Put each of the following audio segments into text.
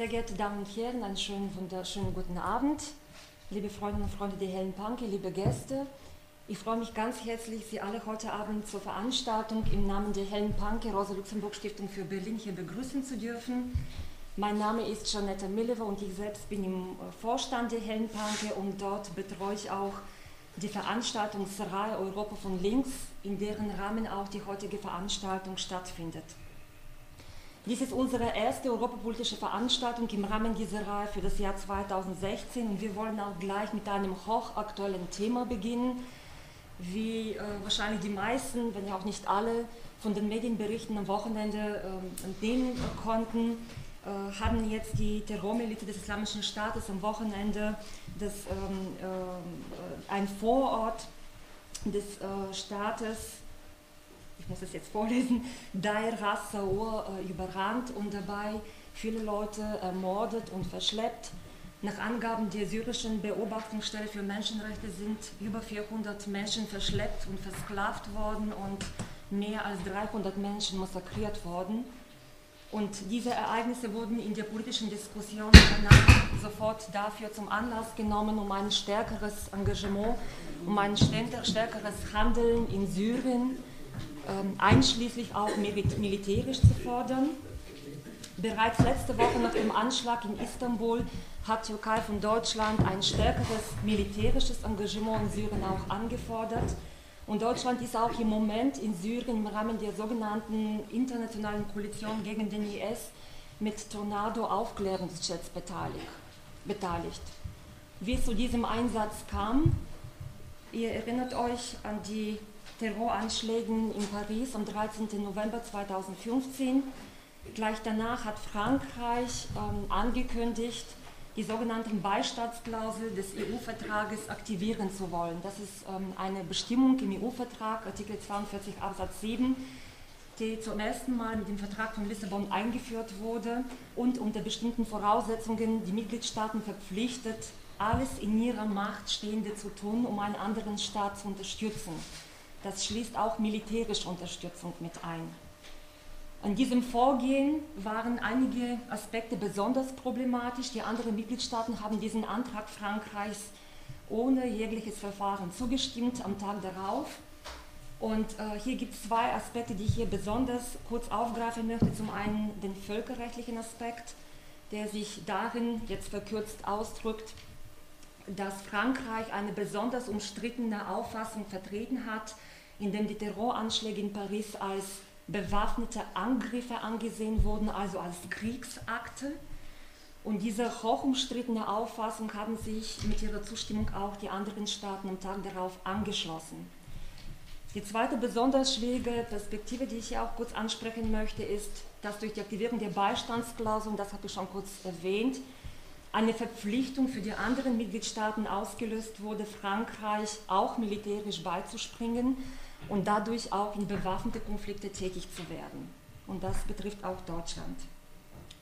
Sehr geehrte Damen und Herren, einen schönen, wunderschönen guten Abend. Liebe Freundinnen und Freunde der Hellen Panke, liebe Gäste, ich freue mich ganz herzlich, Sie alle heute Abend zur Veranstaltung im Namen der Hellen Panke Rosa-Luxemburg-Stiftung für Berlin hier begrüßen zu dürfen. Mein Name ist Janette Millever und ich selbst bin im Vorstand der Hellen Panke und dort betreue ich auch die Veranstaltungsreihe Europa von Links, in deren Rahmen auch die heutige Veranstaltung stattfindet. Dies ist unsere erste europapolitische Veranstaltung im Rahmen dieser Reihe für das Jahr 2016 und wir wollen auch gleich mit einem hochaktuellen Thema beginnen. Wie äh, wahrscheinlich die meisten, wenn ja auch nicht alle, von den Medienberichten am Wochenende äh, entnehmen konnten, äh, haben jetzt die Terrormiliz des Islamischen Staates am Wochenende das, ähm, äh, ein Vorort des äh, Staates ich muss es jetzt vorlesen, Dair Rassaur äh, überrannt und dabei viele Leute ermordet und verschleppt. Nach Angaben der syrischen Beobachtungsstelle für Menschenrechte sind über 400 Menschen verschleppt und versklavt worden und mehr als 300 Menschen massakriert worden. Und diese Ereignisse wurden in der politischen Diskussion danach sofort dafür zum Anlass genommen, um ein stärkeres Engagement, um ein stärkeres Handeln in Syrien einschließlich auch militärisch zu fordern. Bereits letzte Woche nach dem Anschlag in Istanbul hat Türkei von Deutschland ein stärkeres militärisches Engagement in Syrien auch angefordert. Und Deutschland ist auch im Moment in Syrien im Rahmen der sogenannten internationalen Koalition gegen den IS mit Tornado-Aufklärungsjets beteiligt. Wie es zu diesem Einsatz kam, ihr erinnert euch an die Terroranschlägen in Paris am 13. November 2015. Gleich danach hat Frankreich ähm, angekündigt, die sogenannten Beistandsklausel des EU-Vertrages aktivieren zu wollen. Das ist ähm, eine Bestimmung im EU-Vertrag, Artikel 42 Absatz 7, die zum ersten Mal mit dem Vertrag von Lissabon eingeführt wurde und unter bestimmten Voraussetzungen die Mitgliedstaaten verpflichtet, alles in ihrer Macht Stehende zu tun, um einen anderen Staat zu unterstützen. Das schließt auch militärische Unterstützung mit ein. An diesem Vorgehen waren einige Aspekte besonders problematisch. Die anderen Mitgliedstaaten haben diesen Antrag Frankreichs ohne jegliches Verfahren zugestimmt am Tag darauf. Und äh, hier gibt es zwei Aspekte, die ich hier besonders kurz aufgreifen möchte. Zum einen den völkerrechtlichen Aspekt, der sich darin jetzt verkürzt ausdrückt, dass Frankreich eine besonders umstrittene Auffassung vertreten hat, in dem die Terroranschläge in Paris als bewaffnete Angriffe angesehen wurden, also als Kriegsakte. Und diese hochumstrittene Auffassung haben sich mit ihrer Zustimmung auch die anderen Staaten am Tag darauf angeschlossen. Die zweite besonders schwierige Perspektive, die ich hier auch kurz ansprechen möchte, ist, dass durch die Aktivierung der Beistandsklausel, das habe ich schon kurz erwähnt, eine Verpflichtung für die anderen Mitgliedstaaten ausgelöst wurde, Frankreich auch militärisch beizuspringen und dadurch auch in bewaffnete Konflikte tätig zu werden. Und das betrifft auch Deutschland.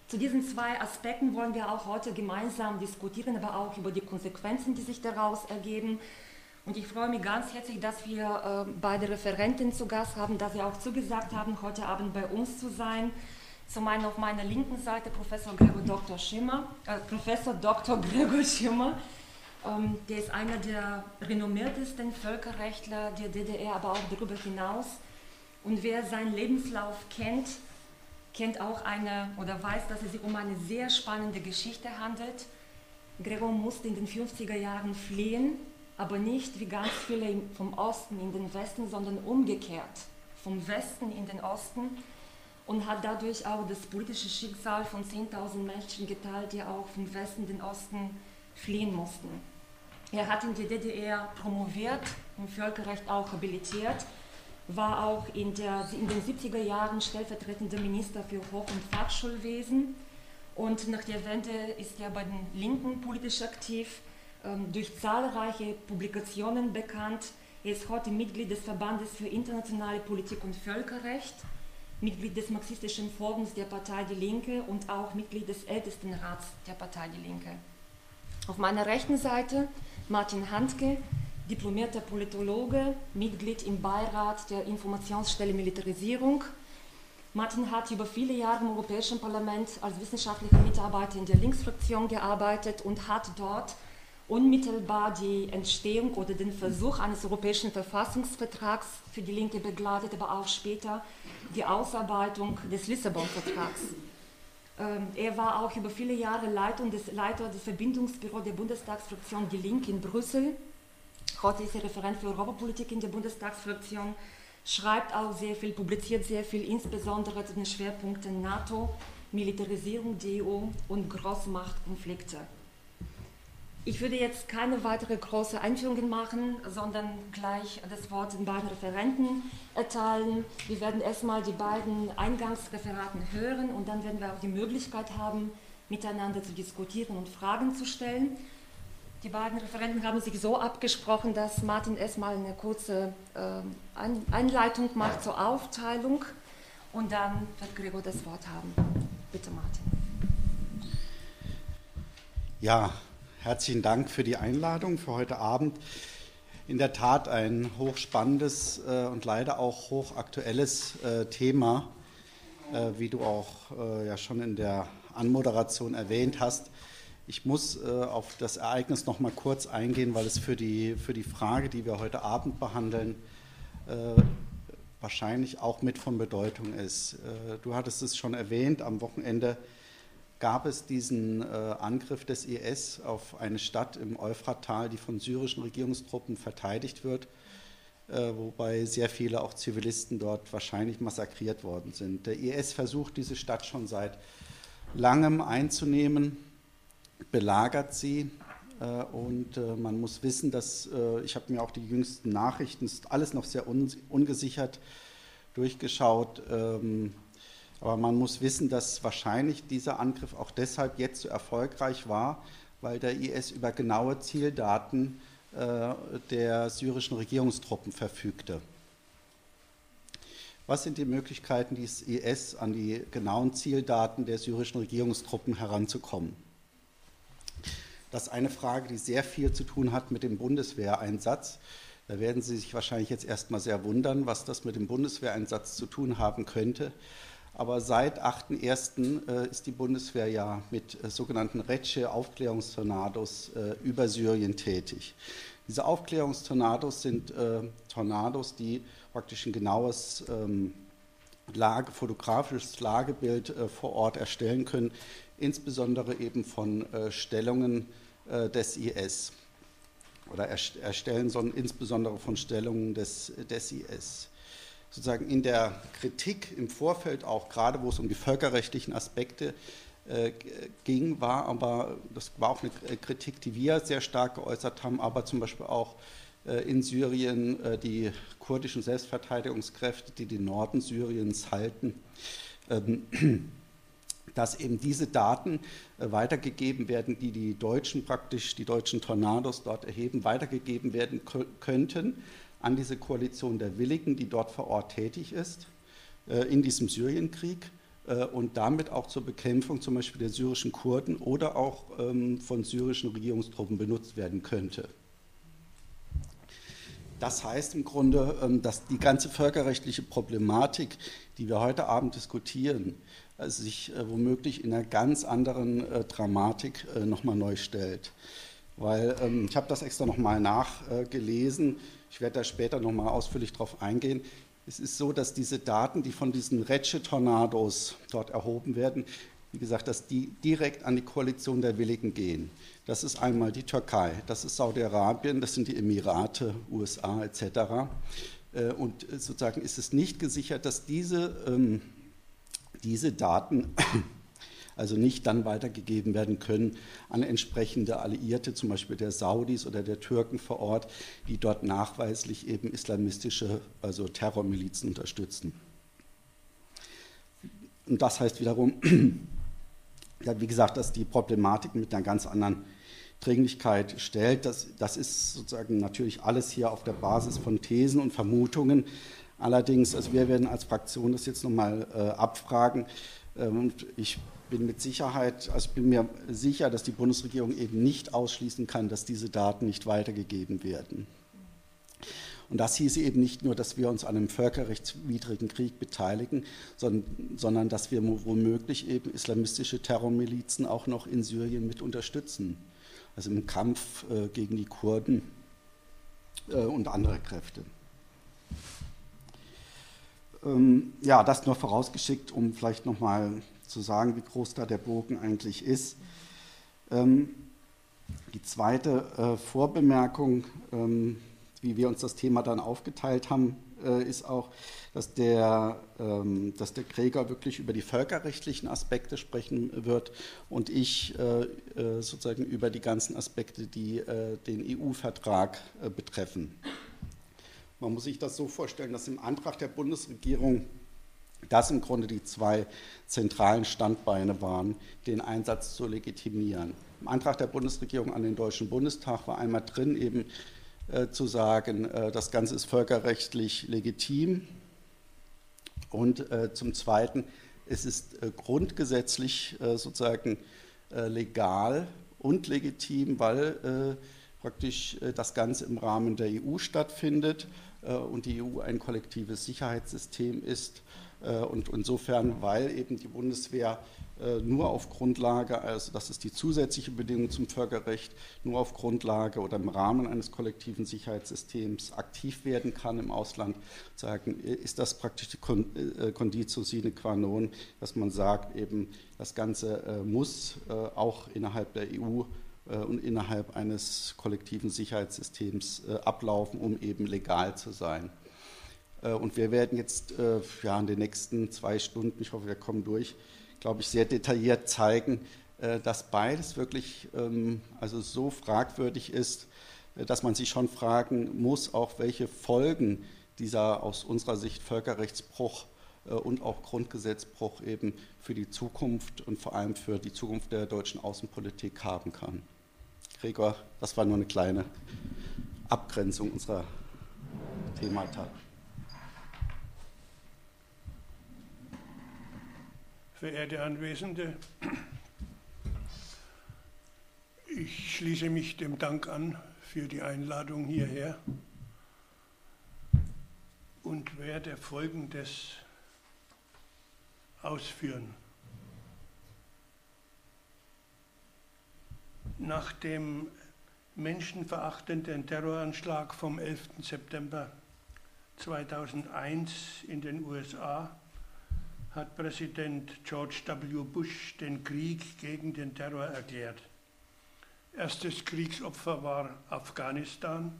Zu diesen zwei Aspekten wollen wir auch heute gemeinsam diskutieren, aber auch über die Konsequenzen, die sich daraus ergeben. Und ich freue mich ganz herzlich, dass wir äh, beide Referentinnen zu Gast haben, dass sie auch zugesagt haben, heute Abend bei uns zu sein. Zum einen auf meiner linken Seite Professor Gregor Dr. Schimmer, äh, Professor Dr. Gregor Schimmer, ähm, der ist einer der renommiertesten Völkerrechtler der DDR, aber auch darüber hinaus. Und wer seinen Lebenslauf kennt, kennt auch eine oder weiß, dass es sich um eine sehr spannende Geschichte handelt. Gregor musste in den 50er Jahren fliehen, aber nicht wie ganz viele vom Osten in den Westen, sondern umgekehrt, vom Westen in den Osten und hat dadurch auch das politische Schicksal von 10.000 Menschen geteilt, die auch vom Westen in den Osten fliehen mussten. Er hat in der DDR promoviert, im Völkerrecht auch habilitiert, war auch in, der, in den 70er Jahren stellvertretender Minister für Hoch- und Fachschulwesen und nach der Wende ist er bei den Linken politisch aktiv, ähm, durch zahlreiche Publikationen bekannt. Er ist heute Mitglied des Verbandes für internationale Politik und Völkerrecht, Mitglied des Marxistischen Forums der Partei Die Linke und auch Mitglied des Ältestenrats der Partei Die Linke. Auf meiner rechten Seite Martin Handke, diplomierter Politologe, Mitglied im Beirat der Informationsstelle Militarisierung, Martin hat über viele Jahre im Europäischen Parlament als wissenschaftlicher Mitarbeiter in der Linksfraktion gearbeitet und hat dort unmittelbar die Entstehung oder den Versuch eines europäischen Verfassungsvertrags für die Linke begleitet, aber auch später die Ausarbeitung des Lissabon-Vertrags. Ähm, er war auch über viele Jahre Leiter des, Leiter des Verbindungsbüros der Bundestagsfraktion Die Linke in Brüssel. Heute ist er Referent für Europapolitik in der Bundestagsfraktion, schreibt auch sehr viel, publiziert sehr viel, insbesondere zu den Schwerpunkten NATO, Militarisierung der EU und Großmachtkonflikte. Ich würde jetzt keine weitere große Einführungen machen, sondern gleich das Wort den beiden Referenten erteilen. Wir werden erstmal die beiden Eingangsreferaten hören und dann werden wir auch die Möglichkeit haben, miteinander zu diskutieren und Fragen zu stellen. Die beiden Referenten haben sich so abgesprochen, dass Martin erstmal eine kurze äh, Einleitung macht zur Aufteilung und dann wird Gregor das Wort haben. Bitte, Martin. Ja, Herzlichen Dank für die Einladung für heute Abend. In der Tat ein hochspannendes äh, und leider auch hochaktuelles äh, Thema, äh, wie du auch äh, ja schon in der Anmoderation erwähnt hast. Ich muss äh, auf das Ereignis noch mal kurz eingehen, weil es für die, für die Frage, die wir heute Abend behandeln, äh, wahrscheinlich auch mit von Bedeutung ist. du hattest es schon erwähnt, am Wochenende gab es diesen äh, Angriff des IS auf eine Stadt im Euphrattal, die von syrischen Regierungstruppen verteidigt wird, äh, wobei sehr viele auch Zivilisten dort wahrscheinlich massakriert worden sind. Der IS versucht diese Stadt schon seit langem einzunehmen, belagert sie. Äh, und äh, man muss wissen, dass äh, ich habe mir auch die jüngsten Nachrichten, ist alles noch sehr un ungesichert durchgeschaut. Ähm, aber man muss wissen, dass wahrscheinlich dieser Angriff auch deshalb jetzt so erfolgreich war, weil der IS über genaue Zieldaten äh, der syrischen Regierungstruppen verfügte. Was sind die Möglichkeiten des IS, an die genauen Zieldaten der syrischen Regierungstruppen heranzukommen? Das ist eine Frage, die sehr viel zu tun hat mit dem Bundeswehreinsatz. Da werden Sie sich wahrscheinlich jetzt erstmal sehr wundern, was das mit dem Bundeswehreinsatz zu tun haben könnte. Aber seit 8.1. Äh, ist die Bundeswehr ja mit äh, sogenannten Retsche-Aufklärungstornados äh, über Syrien tätig. Diese Aufklärungstornados sind Tornados, die praktisch ein genaues ähm, Lage, fotografisches Lagebild vor Ort erstellen können, insbesondere eben von Stellungen des IS oder erstellen sollen insbesondere von Stellungen des, des IS sozusagen in der Kritik im Vorfeld auch, gerade wo es um die völkerrechtlichen Aspekte äh, ging, war aber, das war auch eine Kritik, die wir sehr stark geäußert haben, aber zum Beispiel auch äh, in Syrien äh, die kurdischen Selbstverteidigungskräfte, die den Norden Syriens halten, ähm, dass eben diese Daten äh, weitergegeben werden, die die Deutschen praktisch, die deutschen Tornados dort erheben, weitergegeben werden könnten an diese Koalition der Willigen, die dort vor Ort tätig ist, äh, in diesem Syrienkrieg äh, und damit auch zur Bekämpfung zum Beispiel der syrischen Kurden oder auch ähm, von syrischen Regierungstruppen benutzt werden könnte. Das heißt im Grunde, ähm, dass die ganze völkerrechtliche Problematik, die wir heute Abend diskutieren, äh, sich womöglich in einer ganz anderen Dramatik nochmal neu stellt. Weil ähm, ich habe das extra nochmal nachgelesen. Ich werde da später nochmal ausführlich drauf eingehen. Es ist so, dass diese Daten, die von diesen Retsche-Tornados dort erhoben werden, wie gesagt, dass die direkt an die Koalition der Willigen gehen. Das ist einmal die Türkei, das ist Saudi-Arabien, das sind die Emirate, USA etc. Äh, und sozusagen ist es nicht gesichert, dass diese, ähm, diese Daten also nicht dann weitergegeben werden können an entsprechende Alliierte, zum Beispiel der Saudis oder der Türken vor Ort, die dort nachweislich eben islamistische, also Terrormilizen unterstützen. Und das heißt wiederum, ja, wie gesagt, dass die Problematik mit einer ganz anderen Dringlichkeit stellt. Das, das ist sozusagen natürlich alles hier auf der Basis von Thesen und Vermutungen. Allerdings, also wir werden als Fraktion das jetzt nochmal äh, abfragen. Ähm, und ich bin mit Sicherheit, also bin mir sicher, dass die Bundesregierung eben nicht ausschließen kann, dass diese Daten nicht weitergegeben werden. Und das hieße eben nicht nur, dass wir uns an einem völkerrechtswidrigen Krieg beteiligen, sondern, sondern dass wir womöglich eben islamistische Terrormilizen auch noch in Syrien mit unterstützen. Also im Kampf äh, gegen die Kurden äh, und andere Kräfte. Ähm, ja, das nur vorausgeschickt, um vielleicht nochmal zu sagen, wie groß da der Bogen eigentlich ist. Ähm, die zweite äh, Vorbemerkung, ähm, wie wir uns das Thema dann aufgeteilt haben, äh, ist auch, dass der, ähm, dass der Gregor wirklich über die völkerrechtlichen Aspekte sprechen wird und ich äh, äh sozusagen über die ganzen Aspekte, die äh, den EU-Vertrag äh, betreffen. Man muss sich das so vorstellen, dass im Antrag der Bundesregierung das im Grunde die zwei zentralen Standbeine waren, den Einsatz zu legitimieren. Im Antrag der Bundesregierung an den Deutschen Bundestag war einmal drin, eben äh, zu sagen, äh, das Ganze ist völkerrechtlich legitim. Und äh, zum Zweiten, es ist äh, grundgesetzlich äh, sozusagen äh, legal und legitim, weil praktisch das Ganze im Rahmen der EU stattfindet und die EU ein kollektives Sicherheitssystem ist und insofern, weil eben die Bundeswehr äh, nur auf Grundlage, also das ist die zusätzliche Bedingung zum Völkerrecht, nur auf Grundlage oder im Rahmen eines kollektiven Sicherheitssystems aktiv werden kann im Ausland, sagen, ist das praktisch die äh, Conditio sine qua non, dass man sagt, eben das Ganze muss auch innerhalb der EU und innerhalb eines kollektiven Sicherheitssystems ablaufen, um eben legal zu sein. Äh, und wir werden jetzt äh, ja, in den nächsten zwei Stunden, ich hoffe, wir kommen durch, glaube ich, sehr detailliert zeigen, äh, dass beides wirklich ähm, also so fragwürdig ist, dass man sich schon fragen muss, auch welche Folgen dieser aus unserer Sicht Völkerrechtsbruch und auch Grundgesetzbruch eben für die Zukunft und vor allem für die Zukunft der deutschen Außenpolitik haben kann. Gregor, das war nur eine kleine Abgrenzung unserer Themata. Verehrte Anwesende, ich schließe mich dem Dank an für die Einladung hierher und werde Folgendes ausführen. Nach dem menschenverachtenden Terroranschlag vom 11. September 2001 in den USA hat Präsident George W. Bush den Krieg gegen den Terror erklärt. Erstes Kriegsopfer war Afghanistan.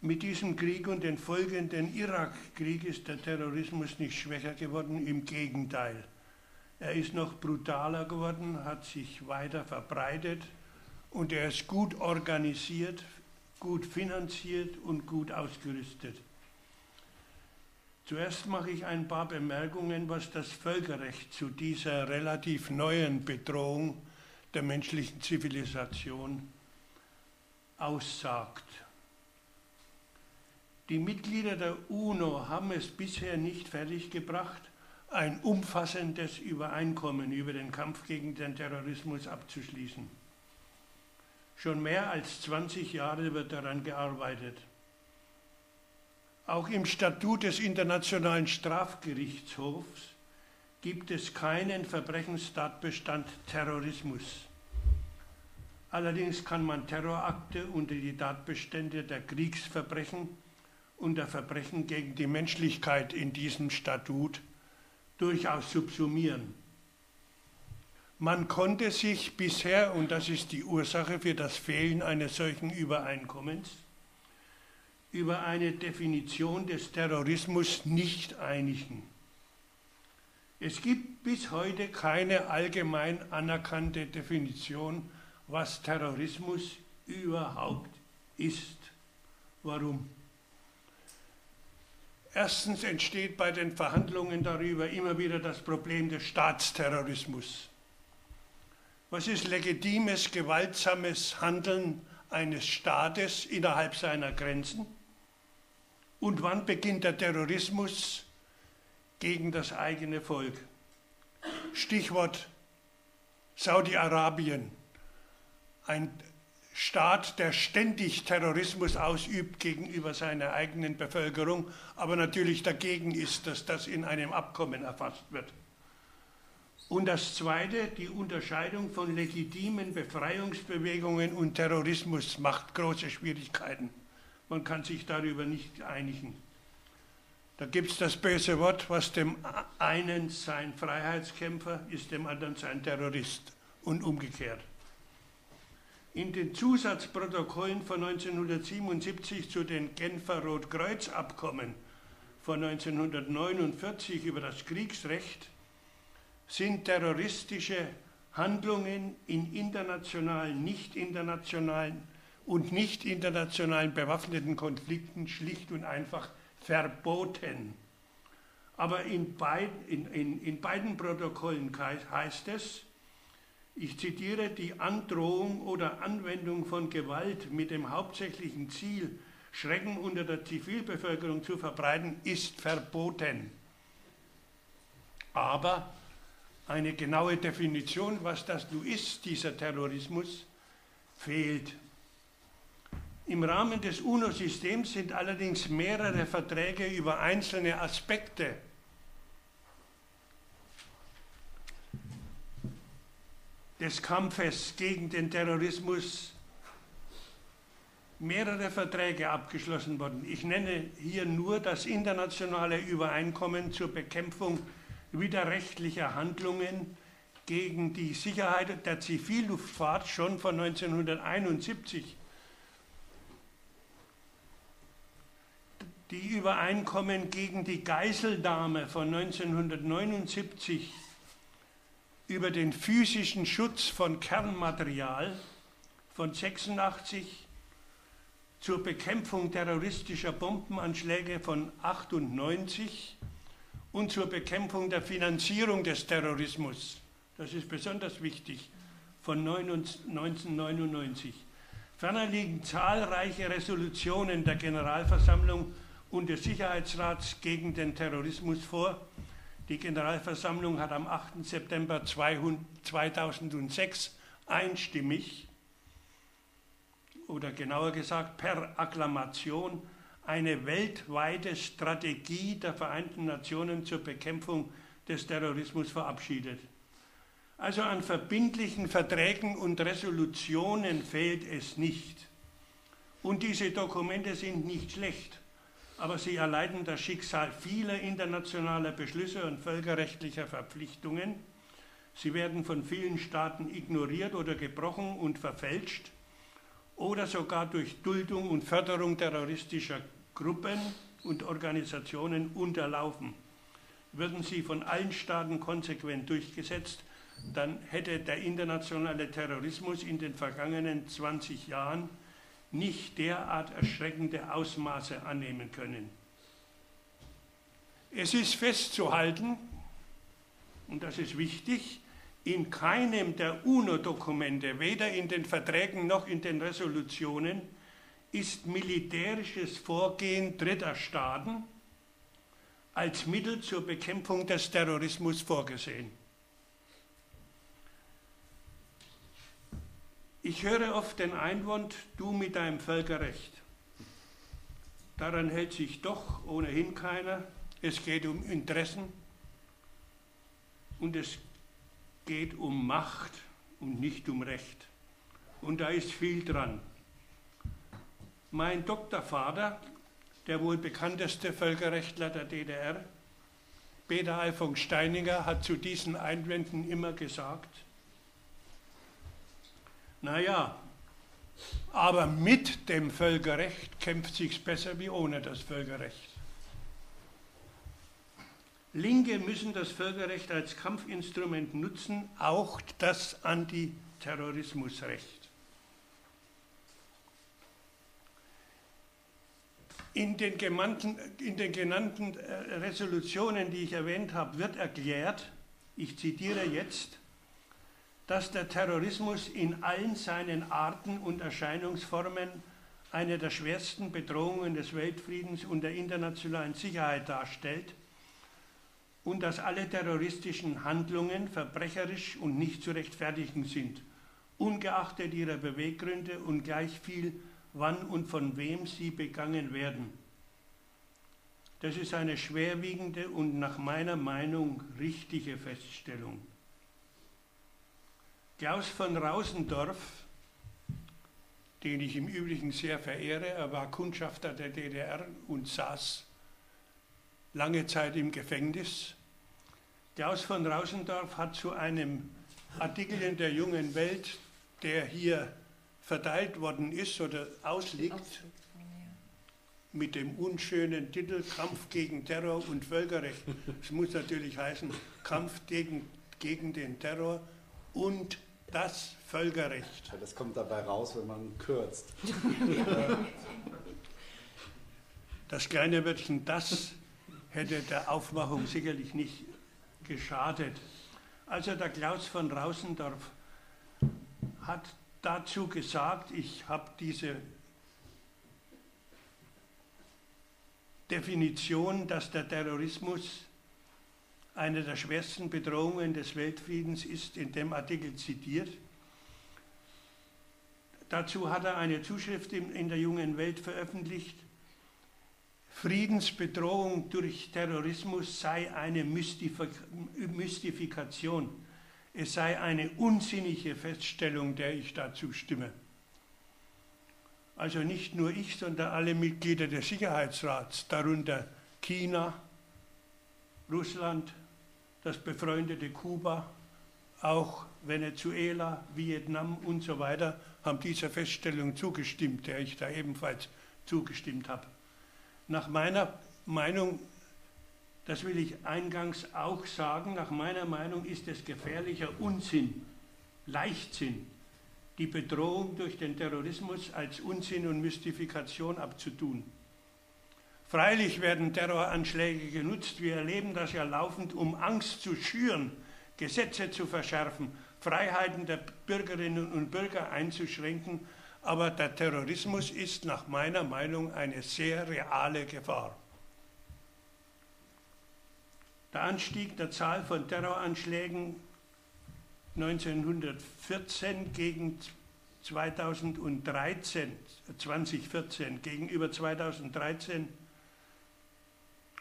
Mit diesem Krieg und den folgenden Irakkrieg ist der Terrorismus nicht schwächer geworden, im Gegenteil. Er ist noch brutaler geworden, hat sich weiter verbreitet und er ist gut organisiert, gut finanziert und gut ausgerüstet. Zuerst mache ich ein paar Bemerkungen, was das Völkerrecht zu dieser relativ neuen Bedrohung der menschlichen Zivilisation aussagt. Die Mitglieder der UNO haben es bisher nicht fertiggebracht, ein umfassendes Übereinkommen über den Kampf gegen den Terrorismus abzuschließen. Schon mehr als 20 Jahre wird daran gearbeitet. Auch im Statut des Internationalen Strafgerichtshofs gibt es keinen Verbrechenstatbestand Terrorismus. Allerdings kann man Terrorakte unter die Tatbestände der Kriegsverbrechen und der Verbrechen gegen die Menschlichkeit in diesem Statut durchaus subsumieren. Man konnte sich bisher, und das ist die Ursache für das Fehlen eines solchen Übereinkommens, über eine Definition des Terrorismus nicht einigen. Es gibt bis heute keine allgemein anerkannte Definition, was Terrorismus überhaupt ist. Warum? Erstens entsteht bei den Verhandlungen darüber immer wieder das Problem des Staatsterrorismus. Was ist legitimes, gewaltsames Handeln eines Staates innerhalb seiner Grenzen? Und wann beginnt der Terrorismus gegen das eigene Volk? Stichwort Saudi-Arabien. Ein Staat, der ständig Terrorismus ausübt gegenüber seiner eigenen Bevölkerung, aber natürlich dagegen ist, dass das in einem Abkommen erfasst wird. Und das Zweite, die Unterscheidung von legitimen Befreiungsbewegungen und Terrorismus macht große Schwierigkeiten. Man kann sich darüber nicht einigen. Da gibt es das böse Wort, was dem einen sein Freiheitskämpfer ist, dem anderen sein Terrorist und umgekehrt. In den Zusatzprotokollen von 1977 zu den Genfer Rotkreuzabkommen von 1949 über das Kriegsrecht sind terroristische Handlungen in internationalen, nicht internationalen und nicht internationalen bewaffneten Konflikten schlicht und einfach verboten. Aber in, beid, in, in, in beiden Protokollen heißt es, ich zitiere, die Androhung oder Anwendung von Gewalt mit dem hauptsächlichen Ziel, Schrecken unter der Zivilbevölkerung zu verbreiten, ist verboten. Aber eine genaue Definition, was das nun ist, dieser Terrorismus, fehlt. Im Rahmen des UNO-Systems sind allerdings mehrere Verträge über einzelne Aspekte des Kampfes gegen den Terrorismus mehrere Verträge abgeschlossen worden. Ich nenne hier nur das internationale Übereinkommen zur Bekämpfung widerrechtlicher Handlungen gegen die Sicherheit der Zivilluftfahrt schon von 1971. Die Übereinkommen gegen die Geiselnahme von 1979 über den physischen Schutz von Kernmaterial von 86 zur Bekämpfung terroristischer Bombenanschläge von 98 und zur Bekämpfung der Finanzierung des Terrorismus. Das ist besonders wichtig von 1999. Ferner liegen zahlreiche Resolutionen der Generalversammlung und des Sicherheitsrats gegen den Terrorismus vor. Die Generalversammlung hat am 8. September 2006 einstimmig oder genauer gesagt per Akklamation eine weltweite Strategie der Vereinten Nationen zur Bekämpfung des Terrorismus verabschiedet. Also an verbindlichen Verträgen und Resolutionen fehlt es nicht. Und diese Dokumente sind nicht schlecht, aber sie erleiden das Schicksal vieler internationaler Beschlüsse und völkerrechtlicher Verpflichtungen. Sie werden von vielen Staaten ignoriert oder gebrochen und verfälscht oder sogar durch Duldung und Förderung terroristischer Gruppen und Organisationen unterlaufen. Würden sie von allen Staaten konsequent durchgesetzt, dann hätte der internationale Terrorismus in den vergangenen 20 Jahren nicht derart erschreckende Ausmaße annehmen können. Es ist festzuhalten, und das ist wichtig, in keinem der UNO-Dokumente, weder in den Verträgen noch in den Resolutionen, ist militärisches Vorgehen dritter Staaten als Mittel zur Bekämpfung des Terrorismus vorgesehen. Ich höre oft den Einwand, du mit deinem Völkerrecht. Daran hält sich doch ohnehin keiner. Es geht um Interessen und es geht um Macht und nicht um Recht. Und da ist viel dran. Mein Doktorvater, der wohl bekannteste Völkerrechtler der DDR, Peter Alfons Steininger, hat zu diesen Einwänden immer gesagt, naja, aber mit dem Völkerrecht kämpft sich besser wie ohne das Völkerrecht. Linke müssen das Völkerrecht als Kampfinstrument nutzen, auch das Antiterrorismusrecht. In den, in den genannten äh, Resolutionen, die ich erwähnt habe, wird erklärt, ich zitiere jetzt, dass der Terrorismus in allen seinen Arten und Erscheinungsformen eine der schwersten Bedrohungen des Weltfriedens und der internationalen Sicherheit darstellt und dass alle terroristischen Handlungen verbrecherisch und nicht zu rechtfertigen sind ungeachtet ihrer Beweggründe und gleich viel, wann und von wem sie begangen werden. Das ist eine schwerwiegende und nach meiner Meinung richtige Feststellung. Klaus von Rausendorf, den ich im Übrigen sehr verehre, er war Kundschafter der DDR und saß lange Zeit im Gefängnis. Klaus von Rausendorf hat zu einem Artikel in der Jungen Welt, der hier verteilt worden ist oder ausliegt, mit dem unschönen Titel Kampf gegen Terror und Völkerrecht. Es muss natürlich heißen Kampf gegen, gegen den Terror und das Völkerrecht. Das kommt dabei raus, wenn man kürzt. Das kleine Wörtchen das hätte der Aufmachung sicherlich nicht geschadet. Also der Klaus von Rausendorf hat dazu gesagt, ich habe diese Definition, dass der Terrorismus eine der schwersten Bedrohungen des Weltfriedens ist, in dem Artikel zitiert. Dazu hat er eine Zuschrift in der jungen Welt veröffentlicht. Friedensbedrohung durch Terrorismus sei eine Mystifikation. Es sei eine unsinnige Feststellung, der ich dazu stimme. Also nicht nur ich, sondern alle Mitglieder des Sicherheitsrats, darunter China, Russland, das befreundete Kuba, auch Venezuela, Vietnam und so weiter, haben dieser Feststellung zugestimmt, der ich da ebenfalls zugestimmt habe. Nach meiner Meinung, das will ich eingangs auch sagen, nach meiner Meinung ist es gefährlicher Unsinn, Leichtsinn, die Bedrohung durch den Terrorismus als Unsinn und Mystifikation abzutun. Freilich werden Terroranschläge genutzt, wir erleben das ja laufend, um Angst zu schüren, Gesetze zu verschärfen, Freiheiten der Bürgerinnen und Bürger einzuschränken, aber der Terrorismus ist nach meiner Meinung eine sehr reale Gefahr. Der Anstieg der Zahl von Terroranschlägen 1914 gegen 2013, 2014 gegenüber 2013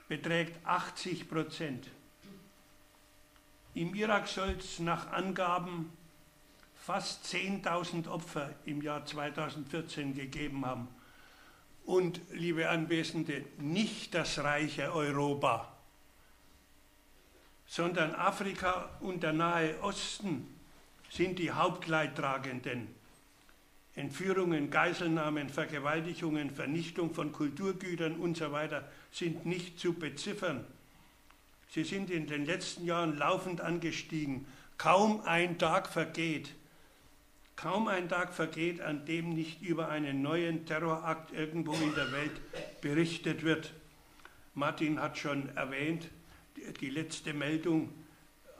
beträgt 80 Prozent. Im Irak soll es nach Angaben fast 10.000 Opfer im Jahr 2014 gegeben haben. Und, liebe Anwesende, nicht das reiche Europa, sondern Afrika und der Nahe Osten sind die Hauptleidtragenden. Entführungen, Geiselnahmen, Vergewaltigungen, Vernichtung von Kulturgütern und so sind nicht zu beziffern. Sie sind in den letzten Jahren laufend angestiegen. Kaum ein Tag vergeht, kaum ein Tag vergeht, an dem nicht über einen neuen Terrorakt irgendwo in der Welt berichtet wird. Martin hat schon erwähnt, die letzte Meldung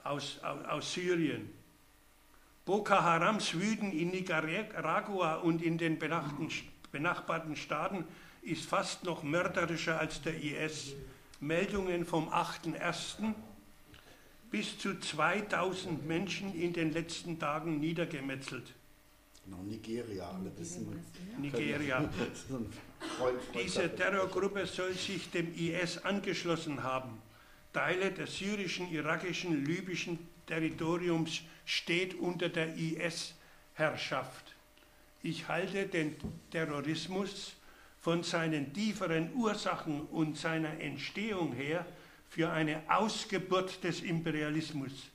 aus, aus, aus Syrien. Boko Harams Wüten in Nicaragua und in den benachbarten Staaten ist fast noch mörderischer als der IS. Meldungen vom 8.1. bis zu 2000 Menschen in den letzten Tagen niedergemetzelt. Genau, Nigeria, alle wissen. Nigeria. Diese Terrorgruppe soll sich dem IS angeschlossen haben. Teile des syrischen, irakischen, libyschen Territoriums steht unter der IS-Herrschaft. Ich halte den Terrorismus von seinen tieferen Ursachen und seiner Entstehung her für eine Ausgeburt des Imperialismus,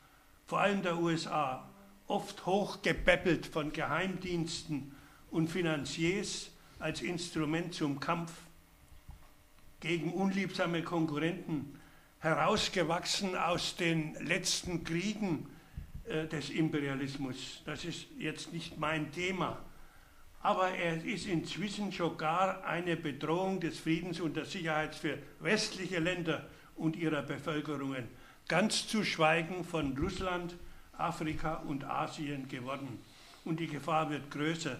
vor allem der USA, oft hochgepäppelt von Geheimdiensten und Finanziers als Instrument zum Kampf gegen unliebsame Konkurrenten, herausgewachsen aus den letzten Kriegen äh, des Imperialismus. Das ist jetzt nicht mein Thema. Aber er ist inzwischen schon gar eine Bedrohung des Friedens und der Sicherheit für westliche Länder und ihrer Bevölkerungen, ganz zu schweigen von Russland, Afrika und Asien geworden. Und die Gefahr wird größer.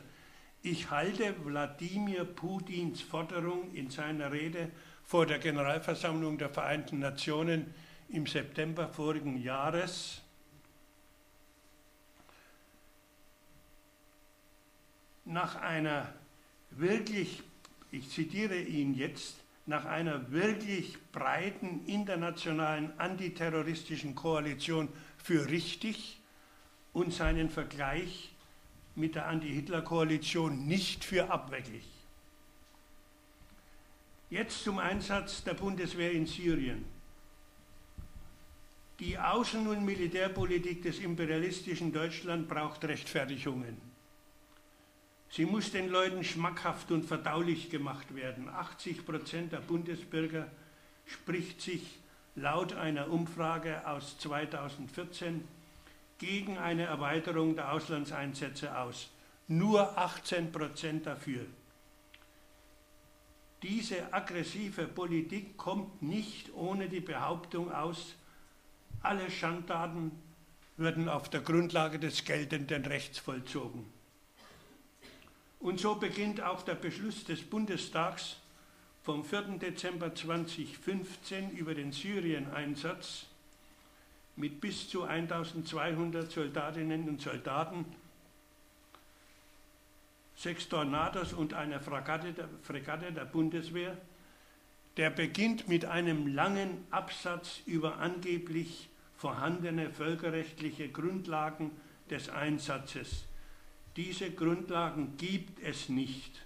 Ich halte Wladimir Putins Forderung in seiner Rede vor der Generalversammlung der Vereinten Nationen im September vorigen Jahres nach einer wirklich, ich zitiere ihn jetzt, nach einer wirklich breiten internationalen antiterroristischen Koalition für richtig und seinen Vergleich mit der Anti-Hitler-Koalition nicht für abwegig. Jetzt zum Einsatz der Bundeswehr in Syrien. Die Außen- und Militärpolitik des imperialistischen Deutschland braucht Rechtfertigungen. Sie muss den Leuten schmackhaft und verdaulich gemacht werden. 80 Prozent der Bundesbürger spricht sich laut einer Umfrage aus 2014 gegen eine Erweiterung der Auslandseinsätze aus. Nur 18 Prozent dafür. Diese aggressive Politik kommt nicht ohne die Behauptung aus, alle Schandtaten würden auf der Grundlage des geltenden Rechts vollzogen. Und so beginnt auch der Beschluss des Bundestags vom 4. Dezember 2015 über den Syrien-Einsatz mit bis zu 1200 Soldatinnen und Soldaten, sechs Tornados und einer Fregatte der, Fregatte der Bundeswehr. Der beginnt mit einem langen Absatz über angeblich vorhandene völkerrechtliche Grundlagen des Einsatzes. Diese Grundlagen gibt es nicht.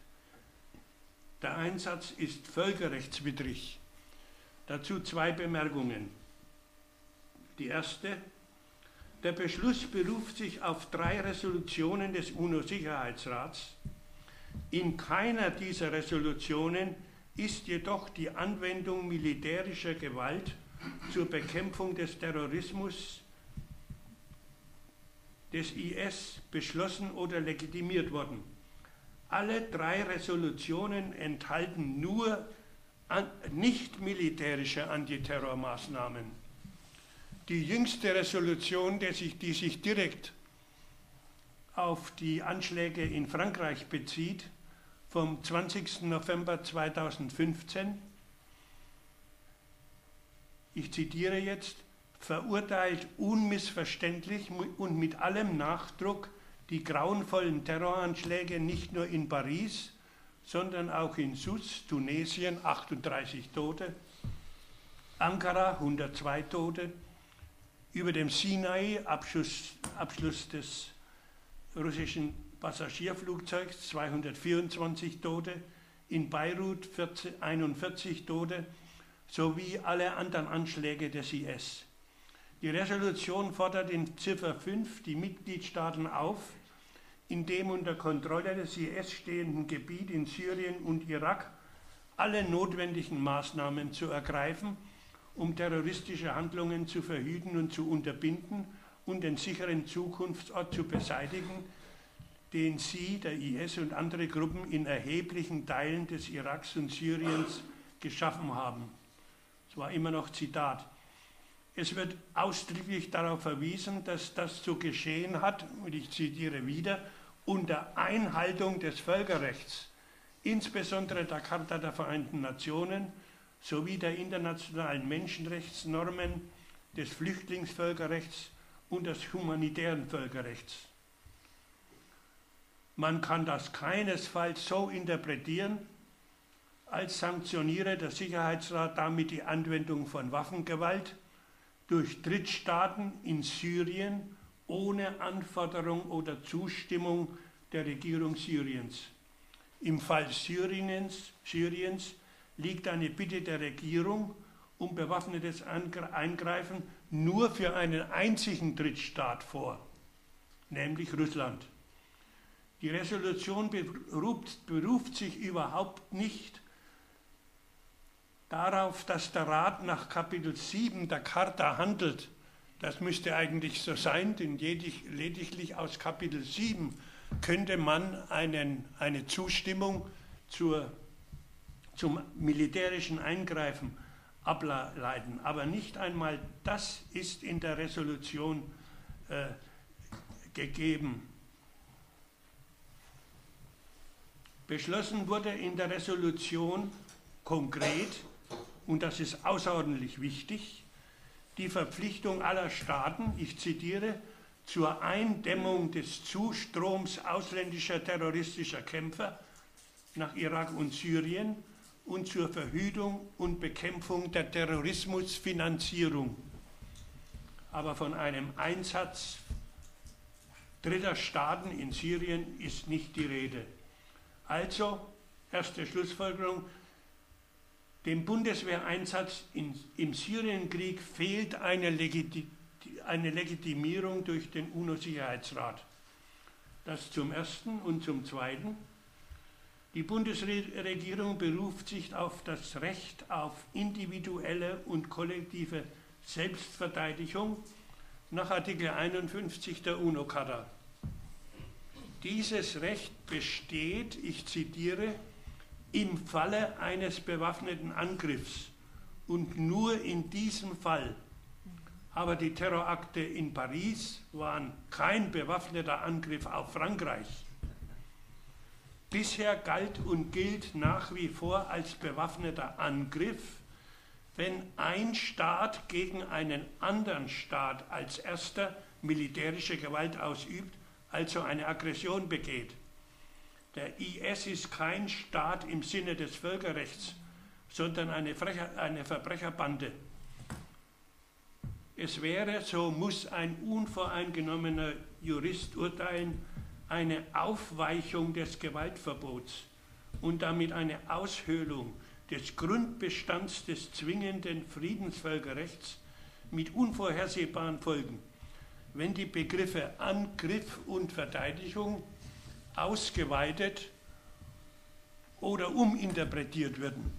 Der Einsatz ist völkerrechtswidrig. Dazu zwei Bemerkungen. Die erste, der Beschluss beruft sich auf drei Resolutionen des UNO-Sicherheitsrats. In keiner dieser Resolutionen ist jedoch die Anwendung militärischer Gewalt zur Bekämpfung des Terrorismus des IS beschlossen oder legitimiert worden. Alle drei Resolutionen enthalten nur nicht militärische Antiterrormaßnahmen. Die jüngste Resolution, die sich, die sich direkt auf die Anschläge in Frankreich bezieht, vom 20. November 2015, ich zitiere jetzt, verurteilt unmissverständlich und mit allem Nachdruck die grauenvollen Terroranschläge nicht nur in Paris, sondern auch in Sousse, Tunesien, 38 Tote, Ankara, 102 Tote, über dem Sinai, Abschluss, Abschluss des russischen Passagierflugzeugs, 224 Tote, in Beirut 40, 41 Tote, sowie alle anderen Anschläge des IS. Die Resolution fordert in Ziffer 5 die Mitgliedstaaten auf, in dem unter Kontrolle des IS stehenden Gebiet in Syrien und Irak alle notwendigen Maßnahmen zu ergreifen, um terroristische Handlungen zu verhüten und zu unterbinden und den sicheren Zukunftsort zu beseitigen, den sie, der IS und andere Gruppen in erheblichen Teilen des Iraks und Syriens geschaffen haben. Das war immer noch Zitat. Es wird ausdrücklich darauf verwiesen, dass das zu geschehen hat, und ich zitiere wieder, unter Einhaltung des Völkerrechts, insbesondere der Charta der Vereinten Nationen sowie der internationalen Menschenrechtsnormen, des Flüchtlingsvölkerrechts und des humanitären Völkerrechts. Man kann das keinesfalls so interpretieren, als sanktioniere der Sicherheitsrat damit die Anwendung von Waffengewalt durch Drittstaaten in Syrien ohne Anforderung oder Zustimmung der Regierung Syriens. Im Fall Syriens, Syriens liegt eine Bitte der Regierung um bewaffnetes Eingreifen nur für einen einzigen Drittstaat vor, nämlich Russland. Die Resolution beruft, beruft sich überhaupt nicht darauf, dass der Rat nach Kapitel 7 der Charta handelt. Das müsste eigentlich so sein, denn lediglich aus Kapitel 7 könnte man einen, eine Zustimmung zur, zum militärischen Eingreifen ableiten. Aber nicht einmal das ist in der Resolution äh, gegeben. Beschlossen wurde in der Resolution konkret, und das ist außerordentlich wichtig, die Verpflichtung aller Staaten, ich zitiere, zur Eindämmung des Zustroms ausländischer terroristischer Kämpfer nach Irak und Syrien und zur Verhütung und Bekämpfung der Terrorismusfinanzierung. Aber von einem Einsatz dritter Staaten in Syrien ist nicht die Rede. Also, erste Schlussfolgerung, dem Bundeswehreinsatz in, im Syrienkrieg fehlt eine, Legiti eine Legitimierung durch den UNO-Sicherheitsrat. Das zum Ersten und zum Zweiten. Die Bundesregierung beruft sich auf das Recht auf individuelle und kollektive Selbstverteidigung nach Artikel 51 der UNO-Charta. Dieses Recht besteht, ich zitiere, im Falle eines bewaffneten Angriffs und nur in diesem Fall. Aber die Terrorakte in Paris waren kein bewaffneter Angriff auf Frankreich. Bisher galt und gilt nach wie vor als bewaffneter Angriff, wenn ein Staat gegen einen anderen Staat als erster militärische Gewalt ausübt, also eine Aggression begeht. Der IS ist kein Staat im Sinne des Völkerrechts, sondern eine, Frecher, eine Verbrecherbande. Es wäre, so muss ein unvoreingenommener Jurist urteilen, eine Aufweichung des Gewaltverbots und damit eine Aushöhlung des Grundbestands des zwingenden Friedensvölkerrechts mit unvorhersehbaren Folgen, wenn die Begriffe Angriff und Verteidigung ausgeweitet oder uminterpretiert würden.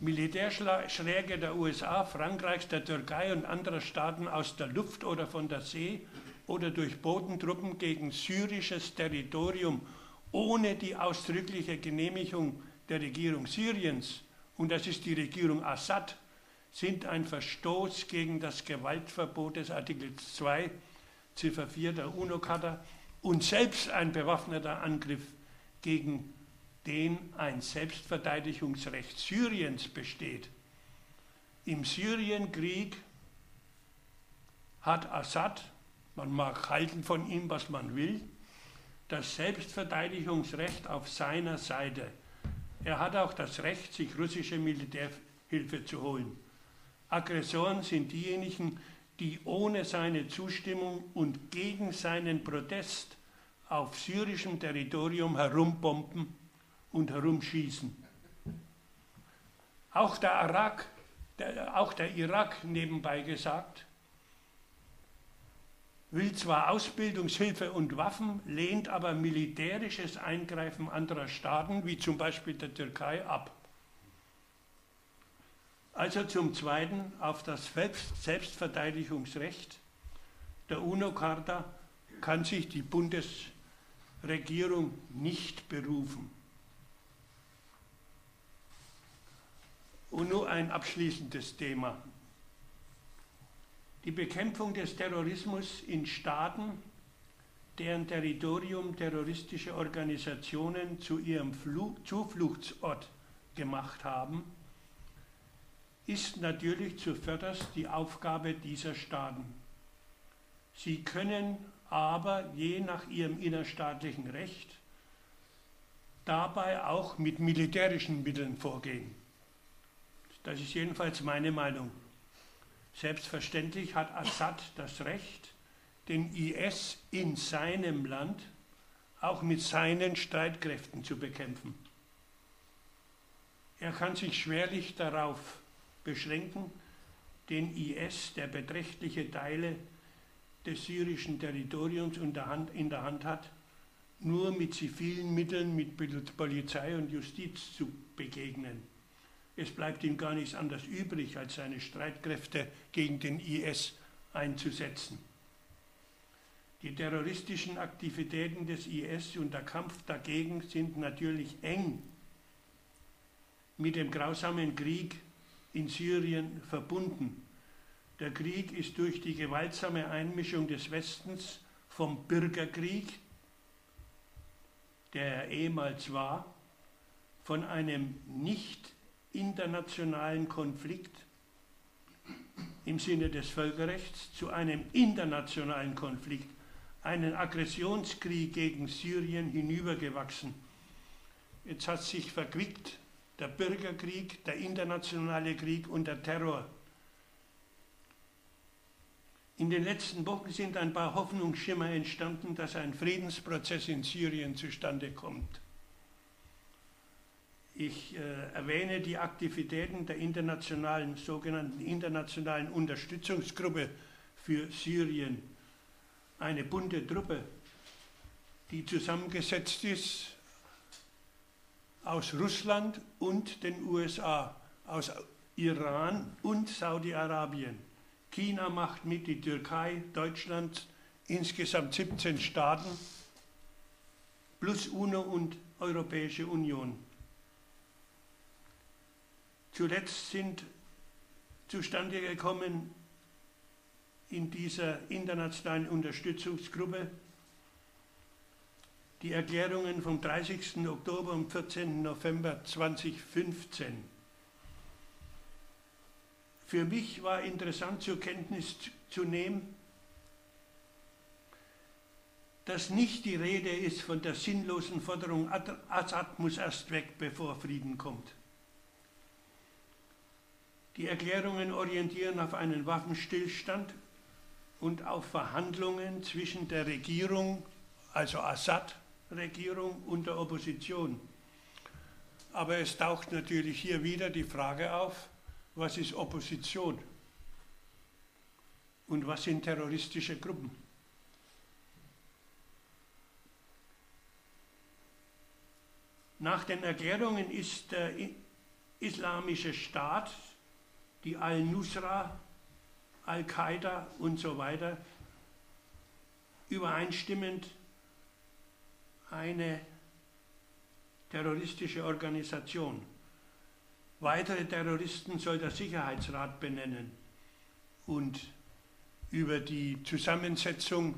Militärschläge der USA, Frankreichs, der Türkei und anderer Staaten aus der Luft oder von der See oder durch Bodentruppen gegen syrisches Territorium ohne die ausdrückliche Genehmigung der Regierung Syriens, und das ist die Regierung Assad, sind ein Verstoß gegen das Gewaltverbot des Artikels 2, Ziffer 4 der UNO-Charta und selbst ein bewaffneter Angriff gegen den ein Selbstverteidigungsrecht Syriens besteht. Im Syrienkrieg hat Assad, man mag halten von ihm, was man will, das Selbstverteidigungsrecht auf seiner Seite. Er hat auch das Recht, sich russische Militärhilfe zu holen. Aggressoren sind diejenigen, die ohne seine Zustimmung und gegen seinen Protest auf syrischem Territorium herumbomben und herumschießen. Auch der Irak, der, auch der Irak nebenbei gesagt, will zwar Ausbildungshilfe und Waffen, lehnt aber militärisches Eingreifen anderer Staaten, wie zum Beispiel der Türkei, ab. Also zum Zweiten auf das Selbstverteidigungsrecht der UNO-Charta kann sich die Bundesregierung nicht berufen. Und nur ein abschließendes Thema. Die Bekämpfung des Terrorismus in Staaten, deren Territorium terroristische Organisationen zu ihrem Flu Zufluchtsort gemacht haben, ist natürlich zuvörderst die Aufgabe dieser Staaten. Sie können aber je nach ihrem innerstaatlichen Recht dabei auch mit militärischen Mitteln vorgehen. Das ist jedenfalls meine Meinung. Selbstverständlich hat Assad das Recht, den IS in seinem Land auch mit seinen Streitkräften zu bekämpfen. Er kann sich schwerlich darauf beschränken, den IS, der beträchtliche Teile des syrischen Territoriums in der Hand, hat, nur mit zivilen Mitteln, mit Polizei und Justiz zu begegnen. Es bleibt ihm gar nichts anderes übrig, als seine Streitkräfte gegen den IS einzusetzen. Die terroristischen Aktivitäten des IS und der Kampf dagegen sind natürlich eng mit dem grausamen Krieg in Syrien verbunden. Der Krieg ist durch die gewaltsame Einmischung des Westens vom Bürgerkrieg, der er ehemals war, von einem nicht internationalen Konflikt im Sinne des Völkerrechts zu einem internationalen Konflikt, einen Aggressionskrieg gegen Syrien hinübergewachsen. Jetzt hat sich verquickt der Bürgerkrieg, der internationale Krieg und der Terror. In den letzten Wochen sind ein paar Hoffnungsschimmer entstanden, dass ein Friedensprozess in Syrien zustande kommt. Ich äh, erwähne die Aktivitäten der internationalen, sogenannten internationalen Unterstützungsgruppe für Syrien, eine bunte Truppe, die zusammengesetzt ist aus Russland und den USA, aus Iran und Saudi-Arabien. China macht mit, die Türkei, Deutschland, insgesamt 17 Staaten, plus UNO und Europäische Union. Zuletzt sind zustande gekommen in dieser internationalen Unterstützungsgruppe die Erklärungen vom 30. Oktober und 14. November 2015. Für mich war interessant zur Kenntnis zu nehmen, dass nicht die Rede ist von der sinnlosen Forderung, Assad muss erst weg, bevor Frieden kommt. Die Erklärungen orientieren auf einen Waffenstillstand und auf Verhandlungen zwischen der Regierung, also Assad, Regierung und der Opposition. Aber es taucht natürlich hier wieder die Frage auf, was ist Opposition und was sind terroristische Gruppen. Nach den Erklärungen ist der islamische Staat, die Al-Nusra, Al-Qaida und so weiter übereinstimmend eine terroristische Organisation. Weitere Terroristen soll der Sicherheitsrat benennen und über die Zusammensetzung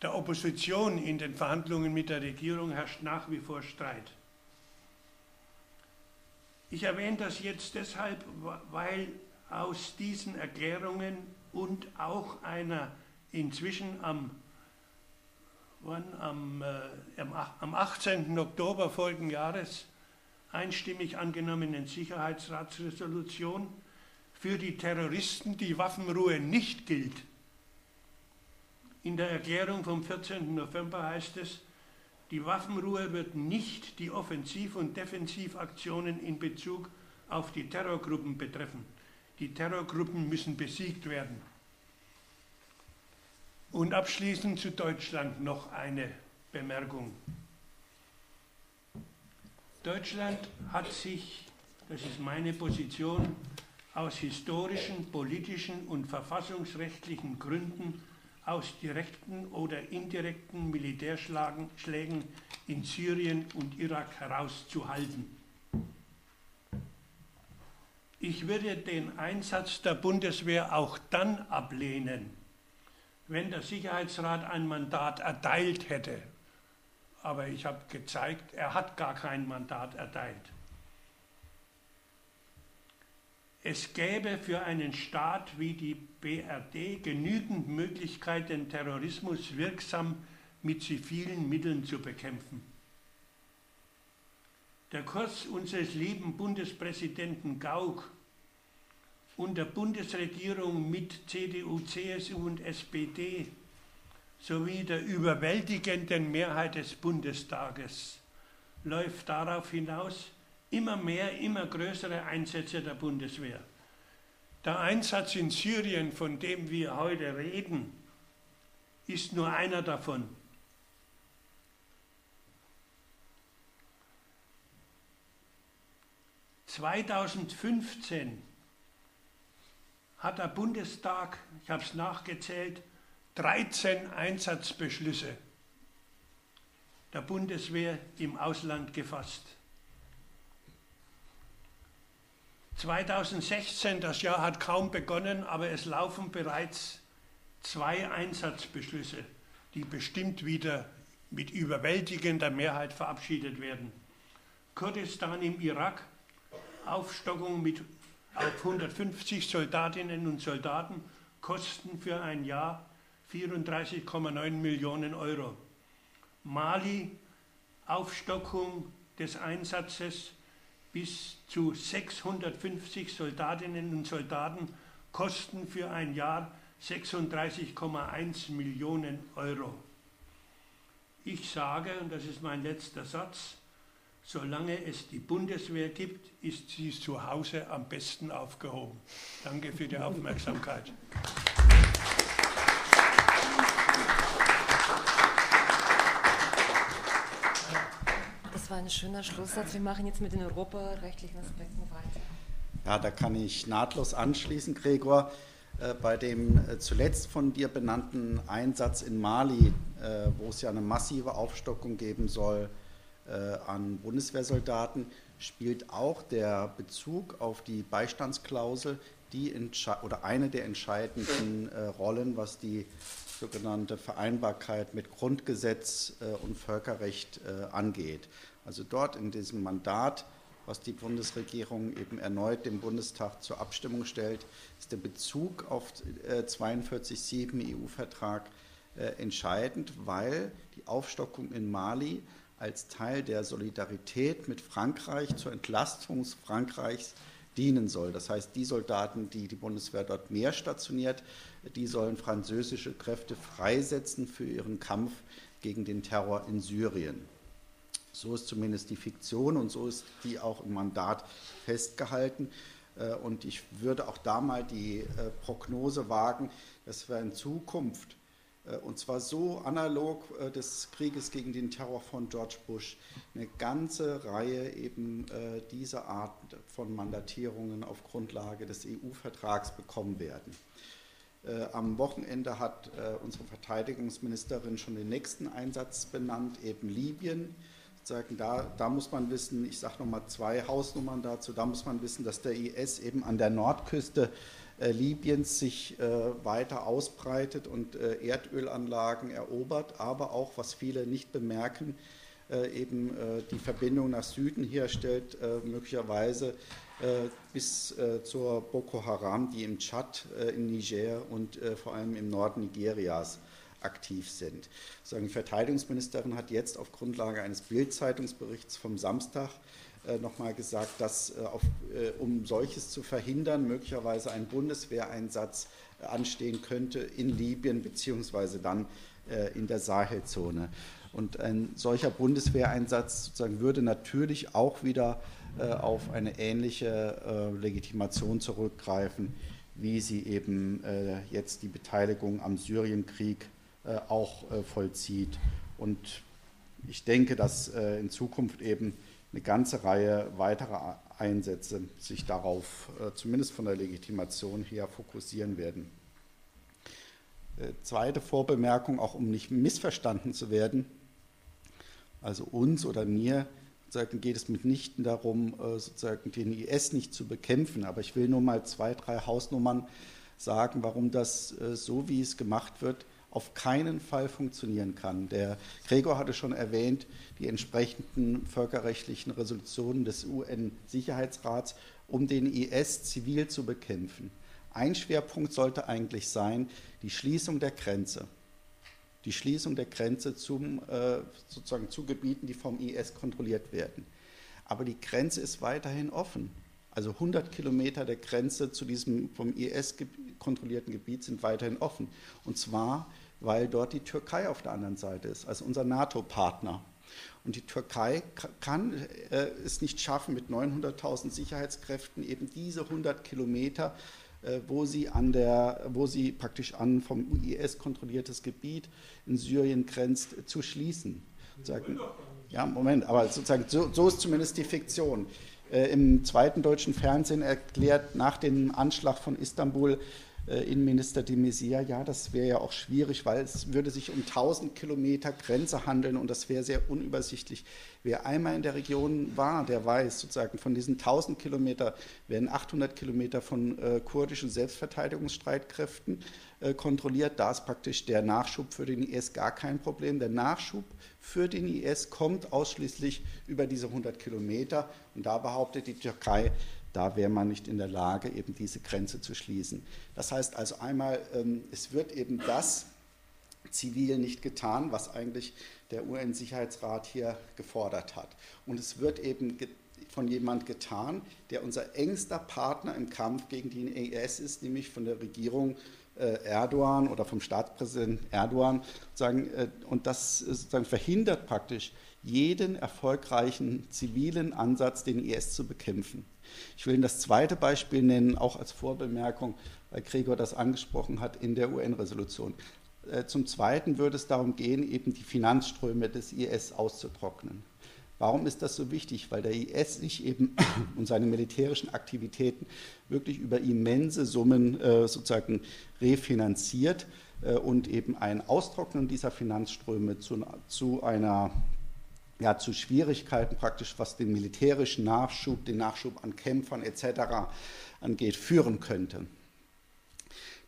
der Opposition in den Verhandlungen mit der Regierung herrscht nach wie vor Streit. Ich erwähne das jetzt deshalb, weil aus diesen Erklärungen und auch einer inzwischen am wann, am, äh, am 18. Oktober folgenden Jahres einstimmig angenommenen Sicherheitsratsresolution für die Terroristen die Waffenruhe nicht gilt. In der Erklärung vom 14. November heißt es, die Waffenruhe wird nicht die Offensiv- und Defensivaktionen in Bezug auf die Terrorgruppen betreffen. Die Terrorgruppen müssen besiegt werden. Und abschließend zu Deutschland noch eine Bemerkung. Deutschland hat sich, das ist meine Position, aus historischen, politischen und verfassungsrechtlichen Gründen aus direkten oder indirekten Militärschlägen in Syrien und Irak herauszuhalten. Ich würde den Einsatz der Bundeswehr auch dann ablehnen, wenn der Sicherheitsrat ein Mandat erteilt hätte. Aber ich habe gezeigt, er hat gar kein Mandat erteilt. Es gäbe für einen Staat wie die BRD genügend Möglichkeiten, Terrorismus wirksam mit zivilen Mitteln zu bekämpfen. Der Kurs unseres lieben Bundespräsidenten Gauck und der Bundesregierung mit CDU, CSU und SPD sowie der überwältigenden Mehrheit des Bundestages läuft darauf hinaus, immer mehr, immer größere Einsätze der Bundeswehr. Der Einsatz in Syrien, von dem wir heute reden, ist nur einer davon. Zweitausendfünfzehn hat der Bundestag, ich habe es nachgezählt, 13 Einsatzbeschlüsse der Bundeswehr im Ausland gefasst. 2016, das Jahr hat kaum begonnen, aber es laufen bereits zwei Einsatzbeschlüsse, die bestimmt wieder mit überwältigender Mehrheit verabschiedet werden. Kurdistan im Irak, Aufstockung mit auf 150 Soldatinnen und Soldaten kosten für ein Jahr 34,9 Millionen Euro. Mali Aufstockung des Einsatzes bis zu 650 Soldatinnen und Soldaten kosten für ein Jahr 36,1 Millionen Euro. Ich sage, und das ist mein letzter Satz, solange es die Bundeswehr gibt, ist sie zu Hause am besten aufgehoben. Danke für die Aufmerksamkeit. War ein schöner Schlusssatz. Wir machen jetzt mit den europarechtlichen Aspekten weiter. Ja, da kann ich nahtlos anschließen, Gregor. Äh, bei dem äh, zuletzt von dir benannten Einsatz in Mali, äh, wo es ja eine massive Aufstockung geben soll an Bundeswehrsoldaten, spielt auch der Bezug auf die Beistandsklausel die oder eine der entscheidenden Rollen, was die sogenannte Vereinbarkeit mit Grundgesetz und Völkerrecht angeht. Also dort in diesem Mandat was die Bundesregierung eben erneut dem Bundestag zur Abstimmung stellt, ist der Bezug auf 42.7 äh, EU-Vertrag äh, entscheidend, weil die Aufstockung in Mali als Teil der Solidarität mit Frankreich zur Entlastung Frankreichs dienen soll. Das heißt, die Soldaten, die die Bundeswehr dort mehr stationiert, die sollen französische Kräfte freisetzen für ihren Kampf gegen den Terror in Syrien. So ist zumindest die Fiktion und so ist die auch im Mandat festgehalten. Äh, und ich würde auch da mal die äh, Prognose wagen, dass wir in Zukunft, äh, und zwar so analog des Krieges gegen den Terror von George Bush, eine ganze Reihe eben dieser Art von Mandatierungen auf Grundlage des EU-Vertrags bekommen werden. Am Wochenende hat unsere Verteidigungsministerin schon den nächsten Einsatz benannt, eben Libyen sagen, da, da muss man wissen, ich sage nochmal zwei Hausnummern dazu, da muss man wissen, dass der IS eben an der Nordküste äh, Libyens sich äh, weiter ausbreitet und äh, Erdölanlagen erobert, aber auch, was viele nicht bemerken, äh, eben äh, die Verbindung nach Süden herstellt, äh, möglicherweise bis zur Boko Haram, die im Tschad, in Niger und vor allem im Norden Nigerias aktiv sind. Die Verteidigungsministerin hat jetzt auf Grundlage eines Bild-Zeitungsberichts vom Samstag äh, nochmal gesagt, dass äh, auf, äh, um solches zu verhindern, möglicherweise ein Bundeswehreinsatz anstehen könnte in Libyen beziehungsweise dann in der Sahelzone. Und ein solcher Bundeswehreinsatz sozusagen würde natürlich auch wieder auf eine ähnliche Legitimation zurückgreifen, wie sie eben jetzt die Beteiligung am Syrienkrieg äh, auch äh, vollzieht. Und ich denke, dass äh, in Zukunft eben eine ganze Reihe weiterer Einsätze sich darauf, zumindest von der Legitimation her, fokussieren werden. Zweite Vorbemerkung, auch um nicht missverstanden zu werden. Also uns oder mir sozusagen geht es mitnichten darum, sozusagen den IS nicht zu bekämpfen. Aber ich will nur mal zwei, drei Hausnummern sagen, warum das so, wie es gemacht wird, auf keinen Fall funktionieren kann. Der Gregor hatte schon erwähnt, die entsprechenden völkerrechtlichen Resolutionen des UN-Sicherheitsrats, um den IS zivil zu bekämpfen. Ein Schwerpunkt sollte eigentlich sein, die Schließung der Grenze. Die Schließung der Grenze zum, äh, sozusagen zu Gebieten, die vom IS kontrolliert werden. Aber die Grenze ist weiterhin offen. Also 100 Kilometer der Grenze zu diesem vom IS kontrollierten Gebiet sind weiterhin offen. Und zwar weil dort die Türkei auf der anderen Seite ist, also unser NATO-Partner. Und die Türkei kann äh, es nicht schaffen, mit 900.000 Sicherheitskräften eben diese 100 Kilometer, äh, wo, sie an der, wo sie praktisch an vom IS kontrolliertes Gebiet in Syrien grenzt, zu schließen. Sagen, ja, Moment, aber sozusagen so, so ist zumindest die Fiktion. Äh, Im zweiten deutschen Fernsehen erklärt nach dem Anschlag von Istanbul Innenminister de Maizière, ja, das wäre ja auch schwierig, weil es würde sich um 1000 Kilometer Grenze handeln und das wäre sehr unübersichtlich. Wer einmal in der Region war, der weiß sozusagen, von diesen 1000 Kilometer werden 800 Kilometer von äh, kurdischen Selbstverteidigungsstreitkräften äh, kontrolliert. Da ist praktisch der Nachschub für den IS gar kein Problem. Der Nachschub für den IS kommt ausschließlich über diese 100 Kilometer und da behauptet die Türkei, da wäre man nicht in der Lage, eben diese Grenze zu schließen. Das heißt also einmal, ähm, es wird eben das zivil nicht getan, was eigentlich der UN-Sicherheitsrat hier gefordert hat. Und es wird eben von jemand getan, der unser engster Partner im Kampf gegen den IS ist, nämlich von der Regierung äh, Erdogan oder vom Staatspräsidenten Erdogan. Äh, und das verhindert praktisch jeden erfolgreichen zivilen Ansatz, den IS zu bekämpfen. Ich will Ihnen das zweite Beispiel nennen, auch als Vorbemerkung, weil Gregor das angesprochen hat in der UN-Resolution. Äh, zum Zweiten würde es darum gehen, eben die Finanzströme des IS auszutrocknen. Warum ist das so wichtig? Weil der IS sich eben und seine militärischen Aktivitäten wirklich über immense Summen äh, sozusagen refinanziert äh, und eben ein Austrocknen dieser Finanzströme zu, zu einer ja, zu Schwierigkeiten praktisch, was den militärischen Nachschub, den Nachschub an Kämpfern etc. angeht, führen könnte.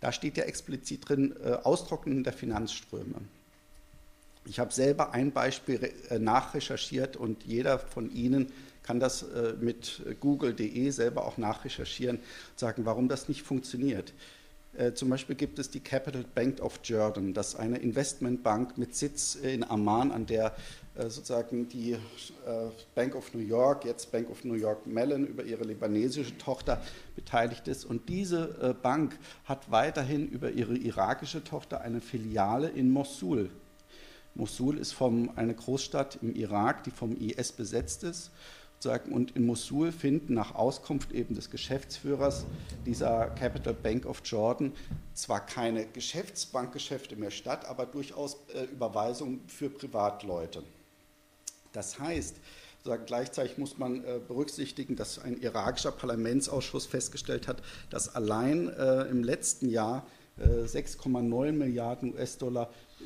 Da steht ja explizit drin, äh, Austrocknen der Finanzströme. Ich habe selber ein Beispiel äh, nachrecherchiert und jeder von Ihnen kann das äh, mit google.de selber auch nachrecherchieren und sagen, warum das nicht funktioniert. Äh, zum Beispiel gibt es die Capital Bank of Jordan, das ist eine Investmentbank mit Sitz in Amman, an der sozusagen die äh, Bank of New York, jetzt Bank of New York Mellon, über ihre libanesische Tochter beteiligt ist. Und diese äh, Bank hat weiterhin über ihre irakische Tochter eine Filiale in Mosul. Mosul ist vom, eine Großstadt im Irak, die vom IS besetzt ist. Und in Mosul finden nach Auskunft eben des Geschäftsführers dieser Capital Bank of Jordan zwar keine Geschäftsbankgeschäfte mehr statt, aber durchaus Überweisungen für Privatleute. Das heißt, gleichzeitig muss man äh, berücksichtigen, dass ein irakischer Parlamentsausschuss festgestellt hat, dass allein äh, im letzten Jahr äh, 6,9 Milliarden US-Dollar äh,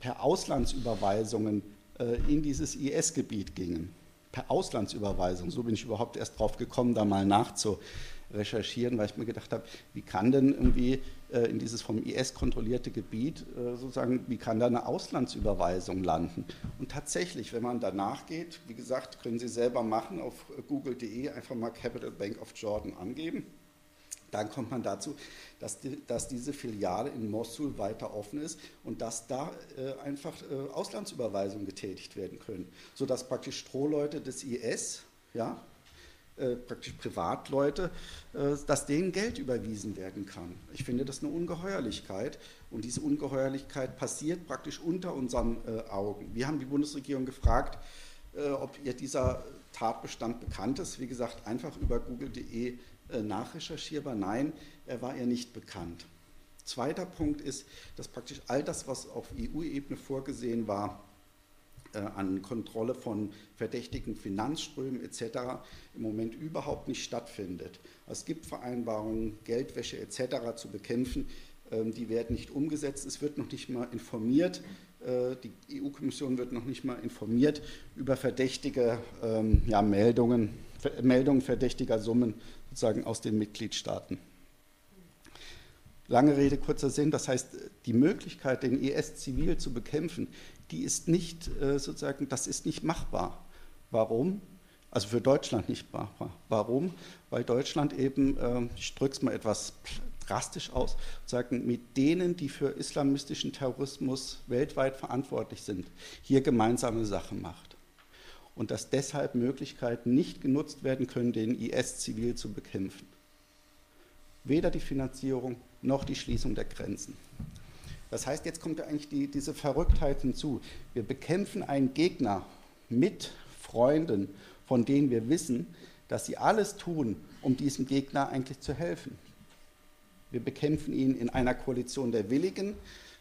per Auslandsüberweisungen äh, in dieses IS-Gebiet gingen. Per Auslandsüberweisung, so bin ich überhaupt erst drauf gekommen, da mal nachzurecherchieren, weil ich mir gedacht habe, wie kann denn irgendwie äh, in dieses vom IS kontrollierte Gebiet, äh, sozusagen, wie kann da eine Auslandsüberweisung landen? Und tatsächlich, wenn man danach geht, wie gesagt, können Sie selber machen, auf google.de einfach mal Capital Bank of Jordan angeben. Dann kommt man dazu, dass, die, dass diese Filiale in Mosul weiter offen ist und dass da äh, einfach äh, Auslandsüberweisungen getätigt werden können, sodass praktisch Strohleute des IS, ja, äh, praktisch Privatleute, äh, dass denen Geld überwiesen werden kann. Ich finde das eine Ungeheuerlichkeit und diese Ungeheuerlichkeit passiert praktisch unter unseren äh, Augen. Wir haben die Bundesregierung gefragt, ob ihr dieser Tatbestand bekannt ist. Wie gesagt, einfach über google.de nachrecherchierbar. Nein, er war ihr nicht bekannt. Zweiter Punkt ist, dass praktisch all das, was auf EU-Ebene vorgesehen war, äh, an Kontrolle von verdächtigen Finanzströmen etc. im Moment überhaupt nicht stattfindet. Es gibt Vereinbarungen, Geldwäsche etc. zu bekämpfen, ähm, die werden nicht umgesetzt. Es wird noch nicht mal informiert. Äh, die EU-Kommission wird noch nicht mal informiert über verdächtige ähm, ja, Meldungen, Meldungen verdächtiger Summen sozusagen aus den Mitgliedstaaten. Lange Rede, kurzer Sinn. Das heißt, die Möglichkeit, den IS zivil zu bekämpfen, die ist nicht äh, sozusagen, das ist nicht machbar. Warum? Also für Deutschland nicht machbar. Warum? Weil Deutschland eben, äh, ich drücke es mal etwas drastisch aus, sagen, mit denen, die für islamistischen Terrorismus weltweit verantwortlich sind, hier gemeinsame Sache macht. Und dass deshalb Möglichkeiten nicht genutzt werden können, den IS zivil zu bekämpfen. Weder die Finanzierung noch die Schließung der Grenzen. Das heißt, jetzt kommt eigentlich die, diese Verrücktheit hinzu. Wir bekämpfen einen Gegner mit Freunden, von denen wir wissen, dass sie alles tun, um diesem Gegner eigentlich zu helfen. Wir bekämpfen ihn in einer Koalition der Willigen,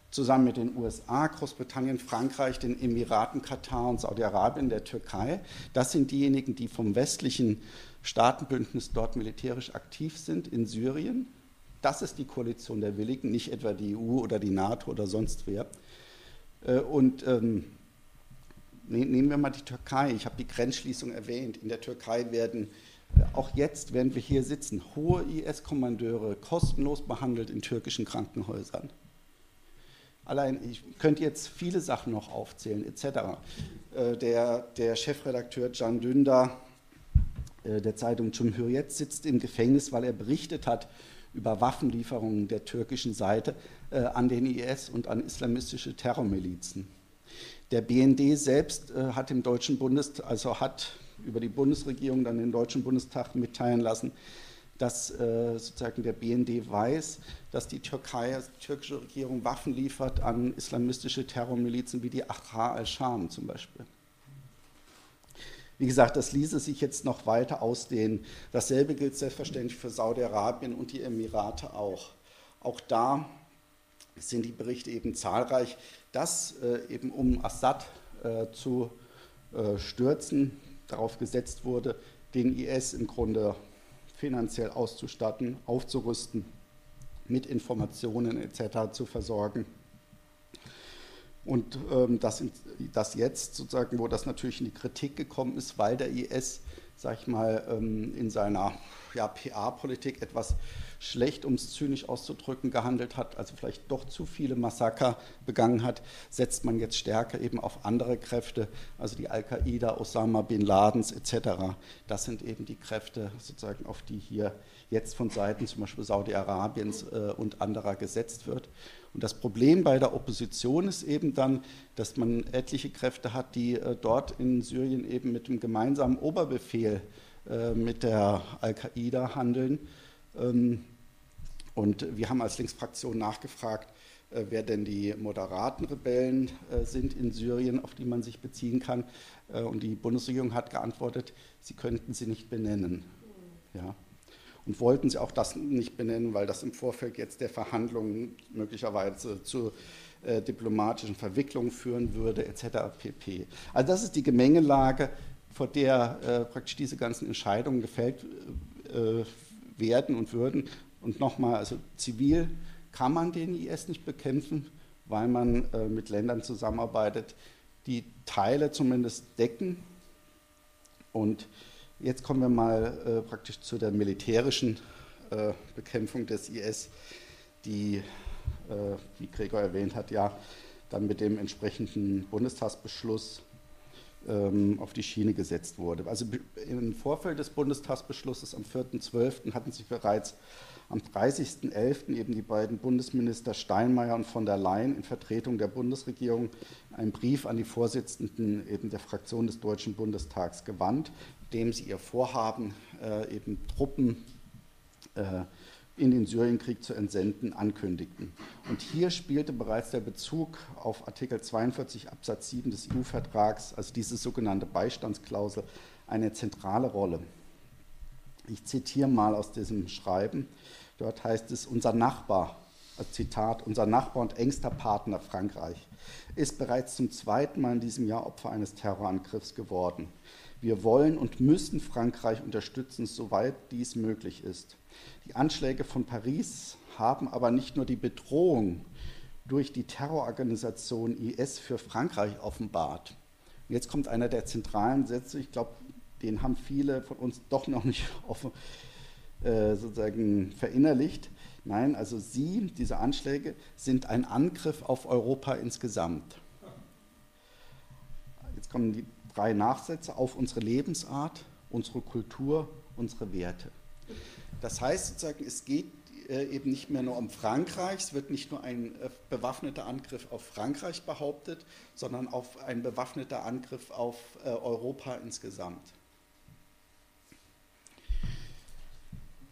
zusammen mit den USA, Großbritannien, Frankreich, den Emiraten, Katar und Saudi-Arabien, der Türkei. Das sind diejenigen, die vom westlichen Staatenbündnis dort militärisch aktiv sind in Syrien. Das ist die Koalition der Willigen, nicht etwa die EU oder die NATO oder sonst wer. Äh, und ähm, ne, nehmen wir mal die Türkei. Ich habe die Grenzschließung erwähnt. In der Türkei werden äh, auch jetzt, während wir hier sitzen, hohe IS-Kommandeure kostenlos behandelt in türkischen Krankenhäusern. Allein, ich könnte jetzt viele Sachen noch aufzählen, etc. Äh, der, der Chefredakteur Can Dündar der Zeitung Cumhuriyet sitzt im Gefängnis, weil er berichtet hat über Waffenlieferungen der türkischen Seite äh, an den IS und an islamistische Terrormilizen. Der BND selbst äh, hat im deutschen Bundestag, also hat über die Bundesregierung dann den deutschen Bundestag mitteilen lassen, dass äh, sozusagen der BND weiß, dass die Türkei, die türkische Regierung Waffen liefert an islamistische Terrormilizen wie die Ahrar al-Sham zum Beispiel. Wie gesagt, das ließe sich jetzt noch weiter ausdehnen. Dasselbe gilt selbstverständlich für Saudi-Arabien und die Emirate auch. Auch da sind die Berichte eben zahlreich, dass äh, eben um Assad äh, zu äh, stürzen, darauf gesetzt wurde, den IS im Grunde finanziell auszustatten, aufzurüsten, mit Informationen etc. zu versorgen. Und ähm, das, das jetzt sozusagen, wo das natürlich in die Kritik gekommen ist, weil der IS, sag ich mal, ähm, in seiner ja, PA-Politik etwas schlecht, um es zynisch auszudrücken, gehandelt hat, also vielleicht doch zu viele Massaker begangen hat, setzt man jetzt stärker eben auf andere Kräfte, also die Al-Qaida, Osama bin Ladens etc. Das sind eben die Kräfte, sozusagen, auf die hier jetzt von Seiten zum Beispiel Saudi-Arabiens äh, und anderer gesetzt wird. Und das Problem bei der Opposition ist eben dann, dass man etliche Kräfte hat, die äh, dort in Syrien eben mit dem gemeinsamen Oberbefehl äh, mit der Al-Qaida handeln. Ähm, und wir haben als Linksfraktion nachgefragt, äh, wer denn die moderaten Rebellen sind in Syrien, auf die man sich beziehen kann. Und die Bundesregierung hat geantwortet, sie könnten sie nicht benennen. Ja und wollten sie auch das nicht benennen, weil das im Vorfeld jetzt der Verhandlungen möglicherweise zu äh, diplomatischen Verwicklungen führen würde, etc. pp. Also das ist die Gemengelage, vor der äh, praktisch diese ganzen Entscheidungen gefällt äh, werden und würden. Und nochmal, also zivil kann man den IS nicht bekämpfen, weil man äh, mit Ländern zusammenarbeitet, die Teile zumindest decken und Jetzt kommen wir mal äh, praktisch zu der militärischen äh, Bekämpfung des IS, die, äh, wie Gregor erwähnt hat, ja dann mit dem entsprechenden Bundestagsbeschluss ähm, auf die Schiene gesetzt wurde. Also im Vorfeld des Bundestagsbeschlusses am 4.12. hatten sich bereits am 30.11. eben die beiden Bundesminister Steinmeier und von der Leyen in Vertretung der Bundesregierung einen Brief an die Vorsitzenden eben der Fraktion des Deutschen Bundestags gewandt, dem sie ihr Vorhaben, äh, eben Truppen äh, in den Syrienkrieg zu entsenden, ankündigten. Und hier spielte bereits der Bezug auf Artikel 42 Absatz 7 des EU-Vertrags, also diese sogenannte Beistandsklausel, eine zentrale Rolle. Ich zitiere mal aus diesem Schreiben. Dort heißt es, unser Nachbar, Zitat, unser Nachbar und engster Partner Frankreich ist bereits zum zweiten Mal in diesem Jahr Opfer eines Terrorangriffs geworden. Wir wollen und müssen Frankreich unterstützen, soweit dies möglich ist. Die Anschläge von Paris haben aber nicht nur die Bedrohung durch die Terrororganisation IS für Frankreich offenbart. Jetzt kommt einer der zentralen Sätze, ich glaube, den haben viele von uns doch noch nicht offen, äh, sozusagen verinnerlicht. Nein, also sie, diese Anschläge, sind ein Angriff auf Europa insgesamt. Jetzt kommen die drei Nachsätze auf unsere Lebensart, unsere Kultur, unsere Werte. Das heißt sozusagen, es geht äh, eben nicht mehr nur um Frankreich, es wird nicht nur ein äh, bewaffneter Angriff auf Frankreich behauptet, sondern auf ein bewaffneter Angriff auf äh, Europa insgesamt.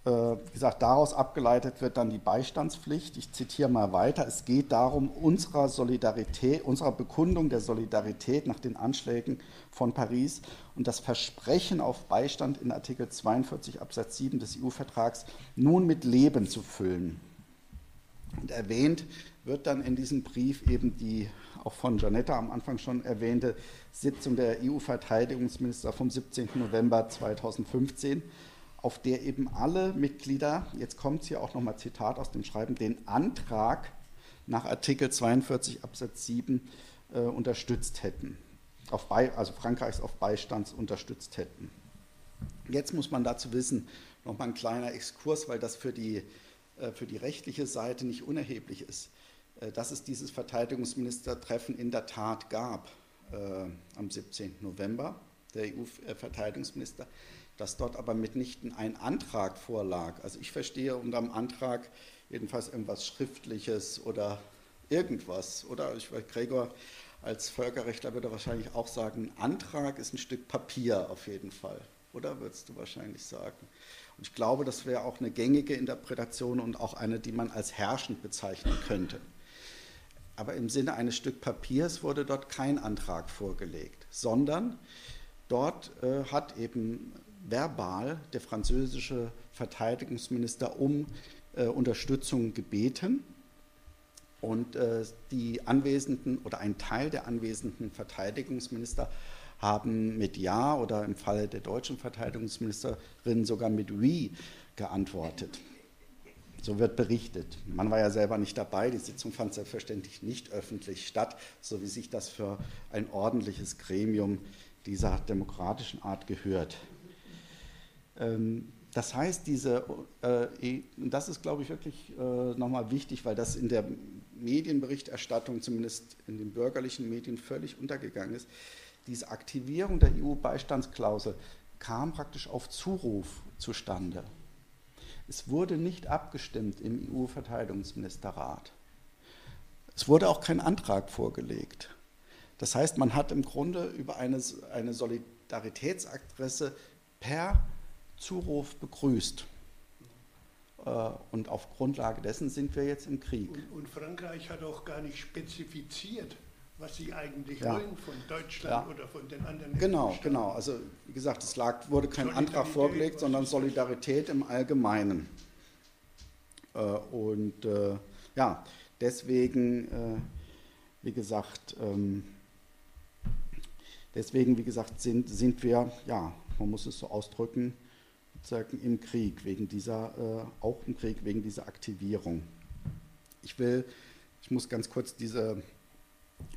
Wie gesagt, daraus abgeleitet wird dann die Beistandspflicht. Ich zitiere mal weiter. Es geht darum, unserer Solidarität, unserer Bekundung der Solidarität nach den Anschlägen von Paris und das Versprechen auf Beistand in Artikel 42 Absatz 7 des EU-Vertrags nun mit Leben zu füllen. Und erwähnt wird dann in diesem Brief eben die auch von Janetta am Anfang schon erwähnte Sitzung der EU-Verteidigungsminister vom 17. November 2015 auf der eben alle Mitglieder, jetzt kommt hier auch nochmal Zitat aus dem Schreiben, den Antrag nach Artikel 42 Absatz 7 äh, unterstützt hätten, auf Be also Frankreichs auf Beistands unterstützt hätten. Jetzt muss man dazu wissen, nochmal ein kleiner Exkurs, weil das für die, äh, für die rechtliche Seite nicht unerheblich ist, äh, dass es dieses Verteidigungsministertreffen in der Tat gab äh, am 17. November der EU-Verteidigungsminister dass dort aber mitnichten ein Antrag vorlag. Also ich verstehe unter dem Antrag jedenfalls irgendwas Schriftliches oder irgendwas. Oder ich weiß, Gregor als Völkerrechtler würde wahrscheinlich auch sagen, ein Antrag ist ein Stück Papier auf jeden Fall. Oder würdest du wahrscheinlich sagen? Und ich glaube, das wäre auch eine gängige Interpretation und auch eine, die man als herrschend bezeichnen könnte. Aber im Sinne eines Stück Papiers wurde dort kein Antrag vorgelegt, sondern dort äh, hat eben verbal der französische Verteidigungsminister um äh, Unterstützung gebeten. Und äh, die anwesenden oder ein Teil der anwesenden Verteidigungsminister haben mit Ja oder im Falle der deutschen Verteidigungsministerin sogar mit Oui geantwortet. So wird berichtet. Man war ja selber nicht dabei. Die Sitzung fand selbstverständlich nicht öffentlich statt, so wie sich das für ein ordentliches Gremium dieser demokratischen Art gehört. Ähm, das heißt, diese, äh, e, das ist, glaube ich, wirklich äh, nochmal wichtig, weil das in der Medienberichterstattung, zumindest in den bürgerlichen Medien, völlig untergegangen ist. Diese Aktivierung der EU-Beistandsklausel kam praktisch auf Zuruf zustande. Es wurde nicht abgestimmt im EU-Verteidigungsministerrat. Es wurde auch kein Antrag vorgelegt. Das heißt, man hat im Grunde über eine, eine Solidaritätsadresse per Zuruf begrüßt. Äh, und auf Grundlage dessen sind wir jetzt im Krieg. Und, und Frankreich hat auch gar nicht spezifiziert, was sie eigentlich ja. wollen von Deutschland ja. oder von den anderen. Genau, genau. Also wie gesagt, es lag, wurde kein Antrag vorgelegt, sondern Solidarität im Allgemeinen. Äh, und äh, ja, deswegen, wie gesagt, ähm, deswegen, wie gesagt, sind, sind wir, ja, man muss es so ausdrücken, sozusagen im Krieg, wegen dieser, äh, auch im Krieg, wegen dieser Aktivierung. Ich will, ich muss ganz kurz diese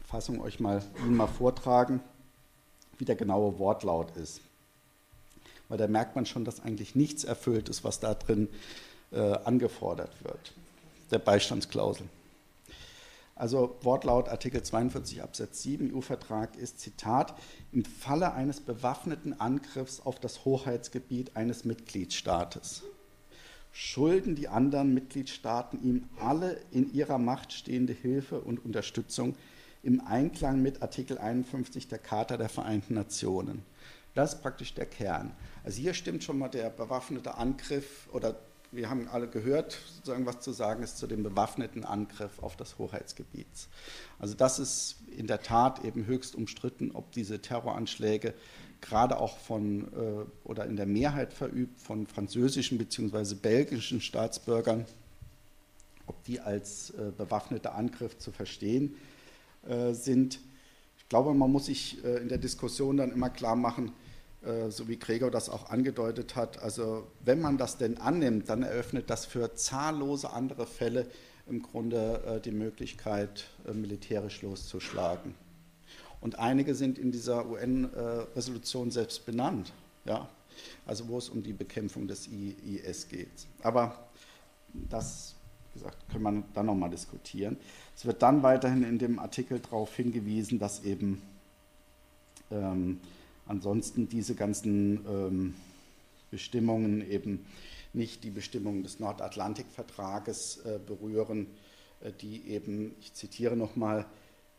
Fassung euch mal, Ihnen mal vortragen, wie der genaue Wortlaut ist. Weil da merkt man schon, dass eigentlich nichts erfüllt ist, was da drin äh, angefordert wird, der Beistandsklausel. Also Wortlaut Artikel 42 Absatz 7 EU-Vertrag ist Zitat im Falle eines bewaffneten Angriffs auf das Hoheitsgebiet eines Mitgliedstaates schulden die anderen Mitgliedstaaten ihm alle in ihrer Macht stehende Hilfe und Unterstützung im Einklang mit Artikel 51 der Charta der Vereinten Nationen. Das ist praktisch der Kern. Also hier stimmt schon mal der bewaffnete Angriff oder wir haben alle gehört, sozusagen was zu sagen ist zu dem bewaffneten Angriff auf das Hoheitsgebiet. Also das ist in der Tat eben höchst umstritten, ob diese Terroranschläge gerade auch von äh, oder in der Mehrheit verübt von französischen bzw. belgischen Staatsbürgern, ob die als äh, bewaffneter Angriff zu verstehen äh, sind. Ich glaube, man muss sich in der Diskussion dann immer klar machen, so wie Gregor das auch angedeutet hat. Also wenn man das denn annimmt, dann eröffnet das für zahllose andere Fälle im Grunde äh, die Möglichkeit, äh, militärisch loszuschlagen. Und einige sind in dieser UN-Resolution selbst benannt, ja? also wo es um die Bekämpfung des IS geht. Aber das, wie gesagt, können wir dann nochmal diskutieren. Es wird dann weiterhin in dem Artikel darauf hingewiesen, dass eben ähm, ansonsten diese ganzen ähm, Bestimmungen eben nicht die Bestimmungen des Nordatlantikvertrages äh, berühren, äh, die eben, ich zitiere nochmal,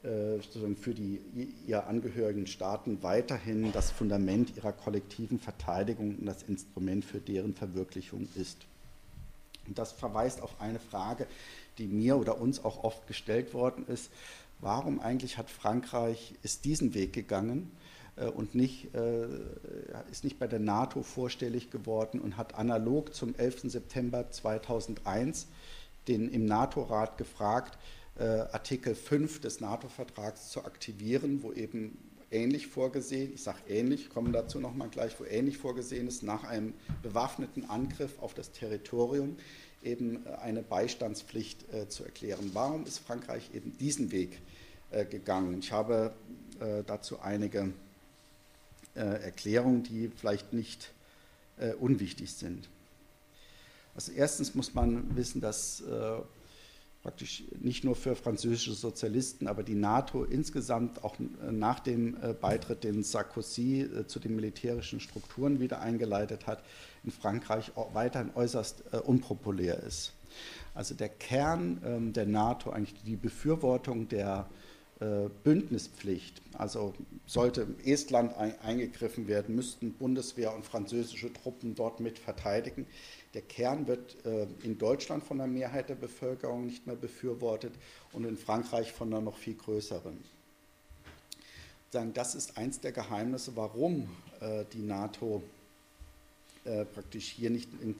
äh, für die ihr angehörigen Staaten weiterhin das Fundament ihrer kollektiven Verteidigung und das Instrument für deren Verwirklichung ist. Und das verweist auf eine Frage, die mir oder uns auch oft gestellt worden ist. Warum eigentlich hat Frankreich ist diesen Weg gegangen? Äh, und nicht, äh, ist nicht bei der NATO vorstellig geworden und hat analog zum 11. September 2001 den im NATO-Rat gefragt, äh, Artikel 5 des NATO-Vertrags zu aktivieren, wo eben ähnlich vorgesehen, ich sage ähnlich, komme dazu nochmal gleich, wo ähnlich vorgesehen ist, nach einem bewaffneten Angriff auf das Territorium eben eine Beistandspflicht äh, zu erklären. Warum ist Frankreich eben diesen Weg äh, gegangen? Ich habe äh, dazu einige Erklärungen, die vielleicht nicht äh, unwichtig sind. Also erstens muss man wissen, dass äh, praktisch nicht nur für französische Sozialisten, aber die NATO insgesamt auch nach dem Beitritt, den Sarkozy zu den militärischen Strukturen wieder eingeleitet hat, in Frankreich weiterhin äußerst unpopulär ist. Also der Kern ähm, der NATO, eigentlich die Befürwortung der äh, Bündnispflicht. Also sollte Estland ein, eingegriffen werden, müssten Bundeswehr und französische Truppen dort mit verteidigen. Der Kern wird äh, in Deutschland von der Mehrheit der Bevölkerung nicht mehr befürwortet und in Frankreich von einer noch viel größeren. Das ist eins der Geheimnisse, warum äh, die NATO äh, praktisch hier nicht in,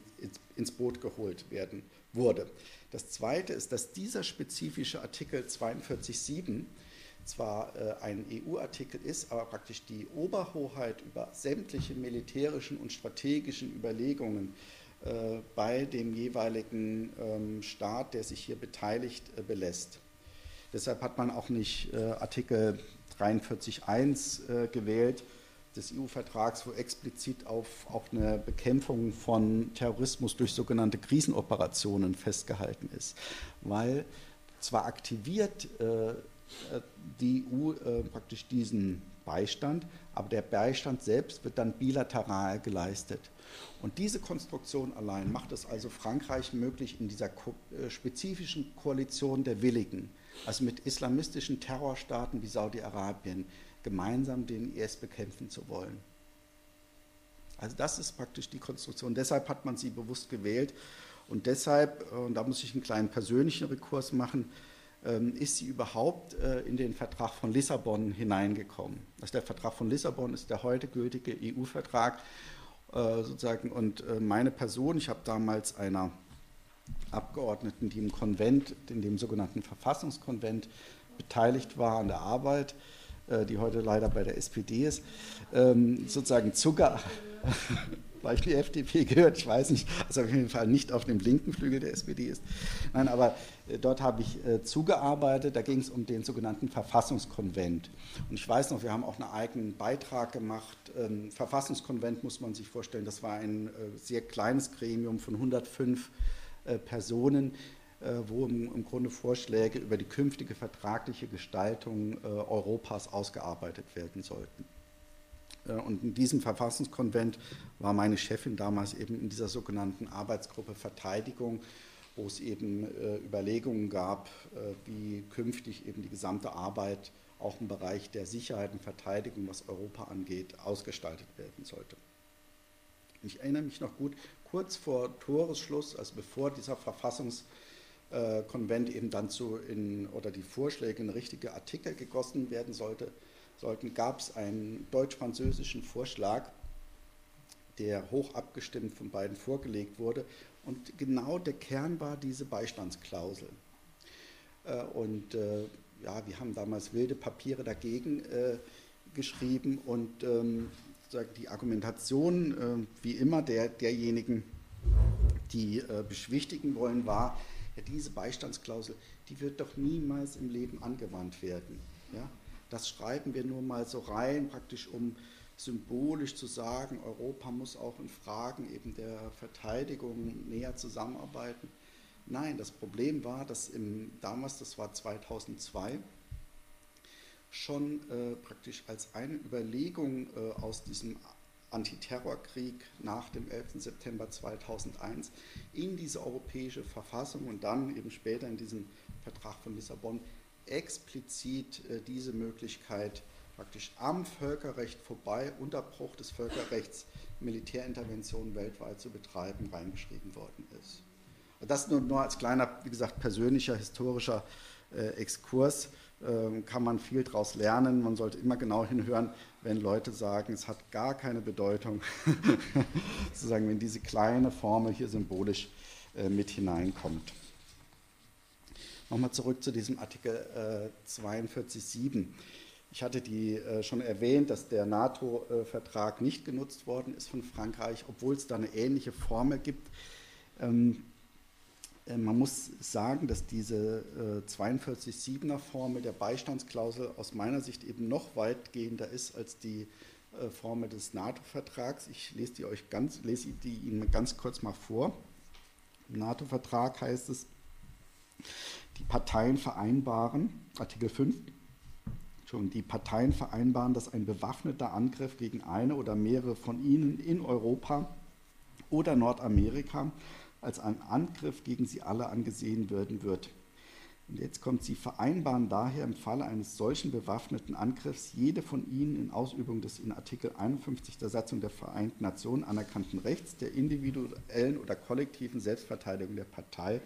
ins Boot geholt werden wurde. Das Zweite ist, dass dieser spezifische Artikel 42.7 zwar äh, ein EU-Artikel ist, aber praktisch die Oberhoheit über sämtliche militärischen und strategischen Überlegungen äh, bei dem jeweiligen ähm, Staat, der sich hier beteiligt, äh, belässt. Deshalb hat man auch nicht äh, Artikel 43.1 äh, gewählt, des EU-Vertrags, wo explizit auf auch eine Bekämpfung von Terrorismus durch sogenannte Krisenoperationen festgehalten ist. Weil zwar aktiviert äh, die EU äh, praktisch diesen Beistand, aber der Beistand selbst wird dann bilateral geleistet. Und diese Konstruktion allein macht es also Frankreich möglich, in dieser ko äh, spezifischen Koalition der Willigen, also mit islamistischen Terrorstaaten wie Saudi-Arabien, gemeinsam den IS bekämpfen zu wollen. Also das ist praktisch die Konstruktion. Deshalb hat man sie bewusst gewählt und deshalb, äh, und da muss ich einen kleinen persönlichen Rekurs machen, ist sie überhaupt äh, in den Vertrag von Lissabon hineingekommen. Also der Vertrag von Lissabon ist der heute gültige EU-Vertrag äh, sozusagen und meine Person, ich habe damals einer Abgeordneten, die im Konvent, in dem sogenannten Verfassungskonvent beteiligt war an der Arbeit, äh, die heute leider bei der SPD ist, ähm, sozusagen Zucker, vielleicht die FDP gehört, ich weiß nicht, also auf jeden Fall nicht auf dem linken Flügel der SPD ist. Nein, aber äh, dort habe ich äh, zugearbeitet, da ging es um den sogenannten Verfassungskonvent. Und ich weiß noch, wir haben auch einen eigenen Beitrag gemacht. Ähm, Verfassungskonvent muss man sich vorstellen, das war ein sehr kleines Gremium von 105 Personen, äh, wo im, Grunde Vorschläge über die künftige vertragliche Gestaltung äh, Europas ausgearbeitet werden sollten. Äh, und in diesem Verfassungskonvent war meine Chefin damals eben in dieser sogenannten Arbeitsgruppe Verteidigung, wo es eben Überlegungen gab, wie künftig eben die gesamte Arbeit auch im Bereich der Sicherheit und Verteidigung, was Europa angeht, ausgestaltet werden sollte. Ich erinnere mich noch gut, kurz vor Toresschluss, also bevor dieser Verfassungskonvent äh, Konvent eben dann zu in, oder die Vorschläge in richtige Artikel gegossen werden sollte, sollten, gab es einen deutsch-französischen Vorschlag, der hoch abgestimmt von beiden vorgelegt wurde. Und genau der Kern war diese Beistandsklausel. Äh, und äh, ja, wir haben damals wilde Papiere dagegen äh, geschrieben und ähm, die Argumentation, wie immer, der, derjenigen, die beschwichtigen wollen, war, ja, diese Beistandsklausel, die wird doch niemals im Leben angewandt werden. Ja? Das schreiben wir nur mal so rein, praktisch um symbolisch zu sagen, Europa muss auch in Fragen eben der Verteidigung näher zusammenarbeiten. Nein, das Problem war, dass im, damals, das war 2002, schon äh, praktisch als eine Überlegung äh, aus diesem Antiterrorkrieg nach dem 11. September 2001 in diese europäische Verfassung und dann eben später in diesen Vertrag von Lissabon explizit äh, diese Möglichkeit praktisch am Völkerrecht vorbei, Unterbruch des Völkerrechts, Militärinterventionen weltweit zu betreiben, reingeschrieben worden ist. Das nur, nur als kleiner, wie gesagt, persönlicher, historischer äh, Exkurs äh, kann man viel daraus lernen. Man sollte immer genau hinhören, wenn Leute sagen, es hat gar keine Bedeutung, sozusagen, wenn diese kleine Formel hier symbolisch äh, mit hineinkommt. Nochmal zurück zu diesem Artikel äh, 42.7. Ich hatte die äh, schon erwähnt, dass der NATO-Vertrag nicht genutzt worden ist von Frankreich, obwohl es da eine ähnliche Formel gibt. Ähm, äh, man muss sagen, dass diese 42.7er äh, Formel der Beistandsklausel aus meiner Sicht eben noch weitgehender ist als die äh, Formel des NATO-Vertrags. Ich lese die euch ganz, lese die Ihnen ganz kurz mal vor. Im NATO-Vertrag heißt es, Die Parteien vereinbaren, Artikel 5, schon die Parteien vereinbaren, dass ein bewaffneter Angriff gegen eine oder mehrere von ihnen in Europa oder Nordamerika als ein Angriff gegen sie alle angesehen werden wird. Und jetzt kommt, sie vereinbaren daher im Falle eines solchen bewaffneten Angriffs jede von ihnen in Ausübung des in Artikel 51 der Satzung der Vereinten Nationen anerkannten Rechts der individuellen oder kollektiven Selbstverteidigung der Partei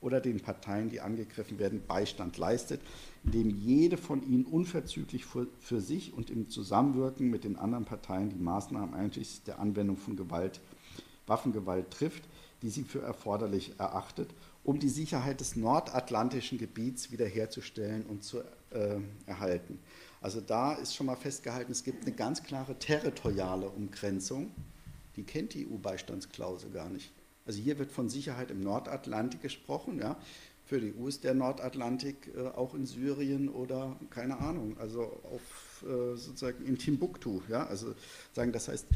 oder den Parteien, die angegriffen werden, Beistand leistet, indem jede von ihnen unverzüglich für, für sich und im Zusammenwirken mit den anderen Parteien die Maßnahmen einschließlich der Anwendung von Gewalt, Waffengewalt trifft, die sie für erforderlich erachtet um die Sicherheit des nordatlantischen Gebiets wiederherzustellen und zu äh, erhalten. Also da ist schon mal festgehalten, es gibt eine ganz klare territoriale Umgrenzung. Die kennt die EU-Beistandsklausel gar nicht. Also hier wird von Sicherheit im Nordatlantik gesprochen. Ja. Für die EU ist der Nordatlantik äh, auch in Syrien oder keine Ahnung, also auf äh, sozusagen in Timbuktu. Ja. Also sagen, das heißt,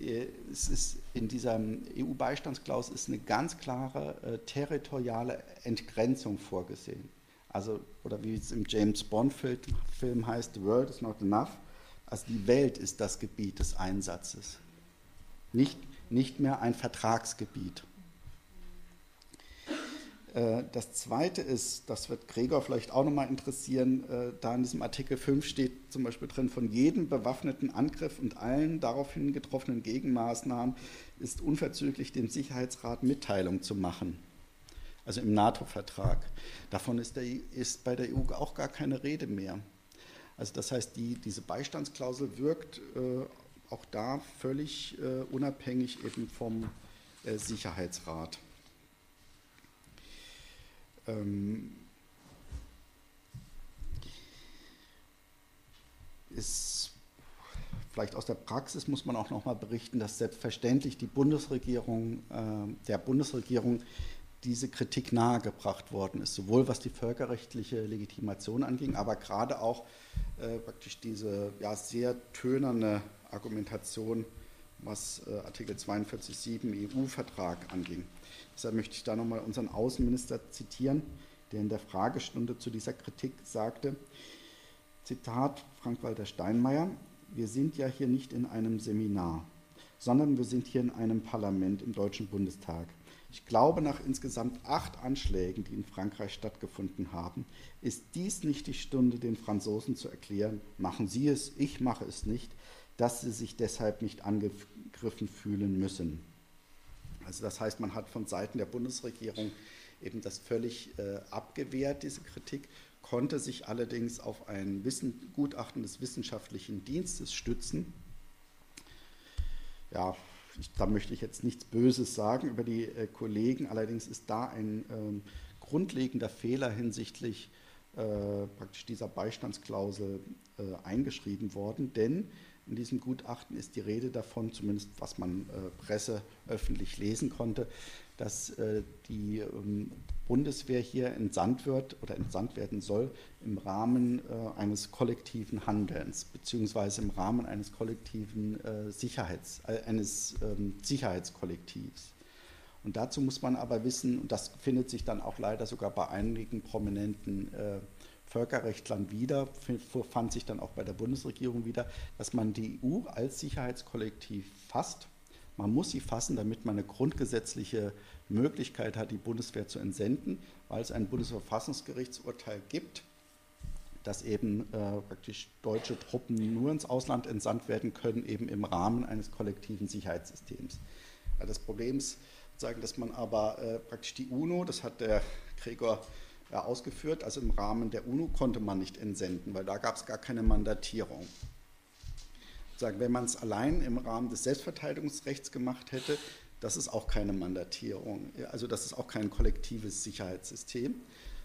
äh, es ist in dieser EU-Beistandsklausel ist eine ganz klare äh, territoriale Entgrenzung vorgesehen. Also, oder wie es im James Bond-Film heißt, The World is not enough. Also die Welt ist das Gebiet des Einsatzes, nicht, nicht mehr ein Vertragsgebiet. Äh, das Zweite ist, das wird Gregor vielleicht auch nochmal interessieren, äh, da in diesem Artikel 5 steht zum Beispiel drin, von jedem bewaffneten Angriff und allen daraufhin getroffenen Gegenmaßnahmen ist unverzüglich dem Sicherheitsrat Mitteilung zu machen. Also im NATO-Vertrag. Davon ist, der, ist, bei der EU auch gar keine Rede mehr. Also das heißt, die, diese Beistandsklausel wirkt äh, auch da völlig äh, unabhängig eben vom äh, Sicherheitsrat ähm, ist vielleicht aus der Praxis muss man auch noch mal berichten, dass selbstverständlich die Bundesregierung, äh, der Bundesregierung diese Kritik nahegebracht worden ist, sowohl was die völkerrechtliche Legitimation anging, aber gerade auch äh, praktisch diese ja, sehr tönerne Argumentation, was äh, Artikel 42.7 EU-Vertrag anging. Deshalb möchte ich da nochmal unseren Außenminister zitieren, der in der Fragestunde zu dieser Kritik sagte, Zitat Frank-Walter Steinmeier, wir sind ja hier nicht in einem Seminar, sondern wir sind hier in einem Parlament im Deutschen Bundestag. Ich glaube, nach insgesamt acht Anschlägen, die in Frankreich stattgefunden haben, ist dies nicht die Stunde, den Franzosen zu erklären, machen Sie es, ich mache es nicht, dass sie sich deshalb nicht angegriffen fühlen müssen. Also das heißt, man hat von Seiten der Bundesregierung eben das völlig äh, abgewehrt, diese Kritik, konnte sich allerdings auf ein Wissen, Gutachten des wissenschaftlichen Dienstes stützen. Ja, ich, da möchte ich jetzt nichts Böses sagen über die äh, Kollegen, allerdings ist da ein ähm, grundlegender Fehler hinsichtlich äh, praktisch dieser Beistandsklausel äh, eingeschrieben worden, denn in diesem Gutachten ist die Rede davon, zumindest was man äh, Presse öffentlich lesen konnte, dass äh, die ähm, Bundeswehr hier entsandt wird oder entsandt werden soll im Rahmen äh, eines kollektiven Handelns, beziehungsweise im Rahmen eines kollektiven äh, Sicherheits, äh, eines ähm, Sicherheitskollektivs. Und dazu muss man aber wissen, und das findet sich dann auch leider sogar bei einigen prominenten äh, Völkerrechtlern wieder, fand sich dann auch bei der Bundesregierung wieder, dass man die EU als Sicherheitskollektiv fasst. Man muss sie fassen, damit man eine grundgesetzliche Möglichkeit hat, die Bundeswehr zu entsenden, weil es ein Bundesverfassungsgerichtsurteil gibt, dass eben äh, praktisch deutsche Truppen nur ins Ausland entsandt werden können, eben im Rahmen eines kollektiven Sicherheitssystems. Das Problem ist, sagen, dass man aber äh, praktisch die UNO, das hat der Gregor ja, ausgeführt. Also im Rahmen der UNO konnte man nicht entsenden, weil da gab es gar keine Mandatierung. Wenn man es allein im Rahmen des Selbstverteidigungsrechts gemacht hätte, das ist auch keine Mandatierung, also das ist auch kein kollektives Sicherheitssystem,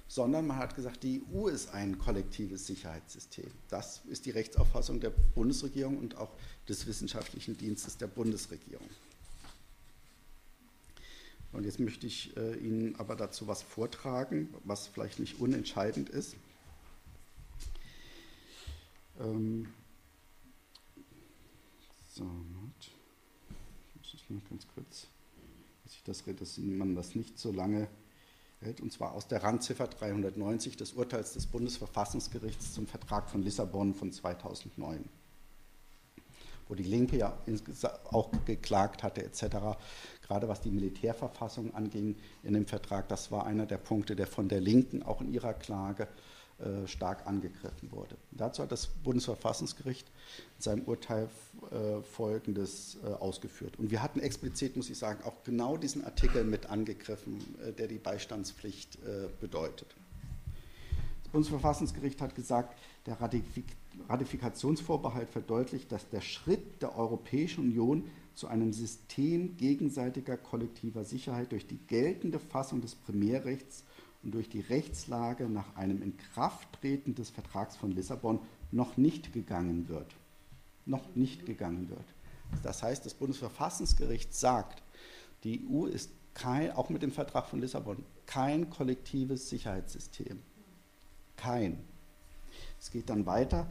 sondern man hat gesagt, die EU ist ein kollektives Sicherheitssystem. Das ist die Rechtsauffassung der Bundesregierung und auch des wissenschaftlichen Dienstes der Bundesregierung. Und jetzt möchte ich äh, Ihnen aber dazu was vortragen, was vielleicht nicht unentscheidend ist. Ähm so, ich muss es mal ganz kurz, dass, ich das, dass man das nicht so lange und zwar aus der Randziffer 390 des Urteils des Bundesverfassungsgerichts zum Vertrag von Lissabon von 2009, wo die Linke ja auch geklagt hatte etc., gerade was die Militärverfassung anging in dem Vertrag, das war einer der Punkte, der von der Linken auch in ihrer Klage äh, stark angegriffen wurde. Dazu hat das Bundesverfassungsgericht in seinem Urteil äh, Folgendes äh, ausgeführt. Und wir hatten explizit, muss ich sagen, auch genau diesen Artikel mit angegriffen, der die Beistandspflicht bedeutet. Das Bundesverfassungsgericht hat gesagt, der Ratifikationsvorbehalt verdeutlicht, dass der Schritt der Europäischen Union zu einem System gegenseitiger kollektiver Sicherheit durch die geltende Fassung des Primärrechts und durch die Rechtslage nach einem Inkrafttreten des Vertrags von Lissabon noch nicht gegangen wird. Noch nicht gegangen wird. Das heißt, das Bundesverfassungsgericht sagt, die EU ist kein, auch mit dem Vertrag von Lissabon kein kollektives Sicherheitssystem. Kein. Es geht dann weiter.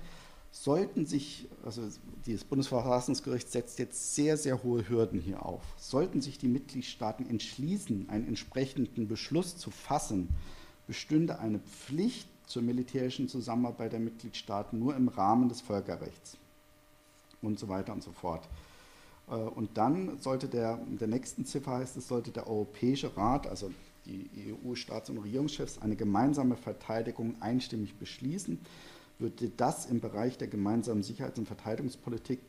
Sollten sich, also das Bundesverfassungsgericht setzt jetzt sehr, sehr hohe Hürden hier auf, sollten sich die Mitgliedstaaten entschließen, einen entsprechenden Beschluss zu fassen, bestünde eine Pflicht zur militärischen Zusammenarbeit der Mitgliedstaaten nur im Rahmen des Völkerrechts und so weiter und so fort. Äh, und dann sollte der, in der nächsten Ziffer heißt es, sollte der Europäische Rat, also die EU-Staats- und Regierungschefs, eine gemeinsame Verteidigung einstimmig beschließen würde das im Bereich der gemeinsamen Sicherheits- und Verteidigungspolitik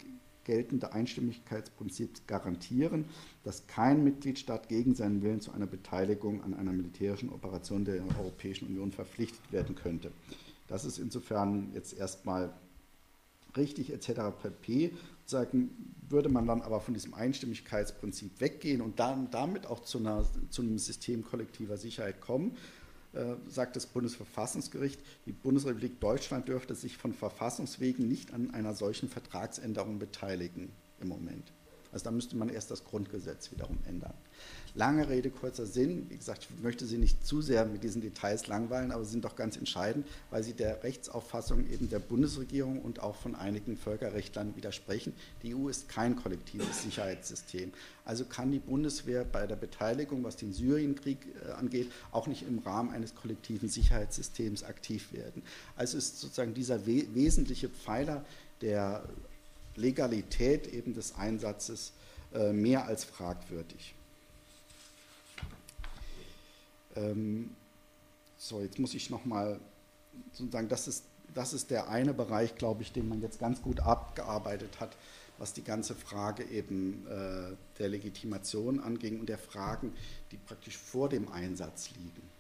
geltende Einstimmigkeitsprinzip garantieren, dass kein Mitgliedstaat gegen seinen Willen zu einer Beteiligung an einer militärischen Operation der Europäischen Union verpflichtet werden könnte. Das ist insofern jetzt erstmal richtig etc. pp. Sagen, würde man dann aber von diesem Einstimmigkeitsprinzip weggehen und dann damit auch zu, einer, zu einem System kollektiver Sicherheit kommen, sagt das Bundesverfassungsgericht, die Bundesrepublik Deutschland dürfte sich von Verfassungswegen nicht an einer solchen Vertragsänderung beteiligen im Moment. Also da müsste man erst das Grundgesetz wiederum ändern. Lange Rede, kurzer Sinn. Wie gesagt, ich möchte Sie nicht zu sehr mit diesen Details langweilen, aber sie sind doch ganz entscheidend, weil sie der Rechtsauffassung eben der Bundesregierung und auch von einigen Völkerrechtlern widersprechen. Die EU ist kein kollektives Sicherheitssystem. Also kann die Bundeswehr bei der Beteiligung, was den Syrienkrieg äh, angeht, auch nicht im Rahmen eines kollektiven Sicherheitssystems aktiv werden. Also ist sozusagen dieser we wesentliche Pfeiler der Legalität eben des Einsatzes äh, mehr als fragwürdig. Ähm, so, jetzt muss ich nochmal sozusagen, das ist, das ist der eine Bereich, glaube ich, den man jetzt ganz gut abgearbeitet hat, was die ganze Frage eben äh, der Legitimation anging und der Fragen, die praktisch vor dem Einsatz liegen.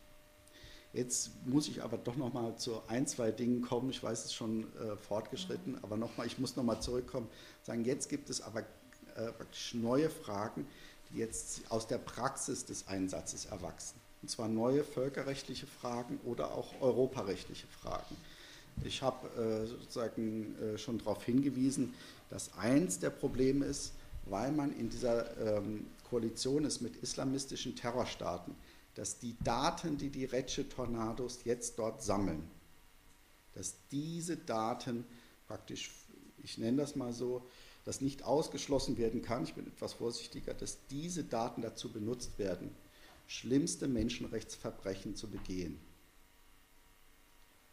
Jetzt muss ich aber doch noch mal zu ein, zwei Dingen kommen. Ich weiß, es ist schon äh, fortgeschritten, aber noch mal, ich muss noch mal zurückkommen. Sagen, jetzt gibt es aber äh, praktisch neue Fragen, die jetzt aus der Praxis des Einsatzes erwachsen und zwar neue völkerrechtliche Fragen oder auch europarechtliche Fragen. Ich habe äh, sozusagen äh, schon darauf hingewiesen, dass eins der Probleme ist, weil man in dieser ähm, Koalition ist mit islamistischen Terrorstaaten, dass die Daten, die die Recce-Tornados jetzt dort sammeln, dass diese Daten praktisch, ich nenne das mal so, dass nicht ausgeschlossen werden kann, ich bin etwas vorsichtiger, dass diese Daten dazu benutzt werden, schlimmste Menschenrechtsverbrechen zu begehen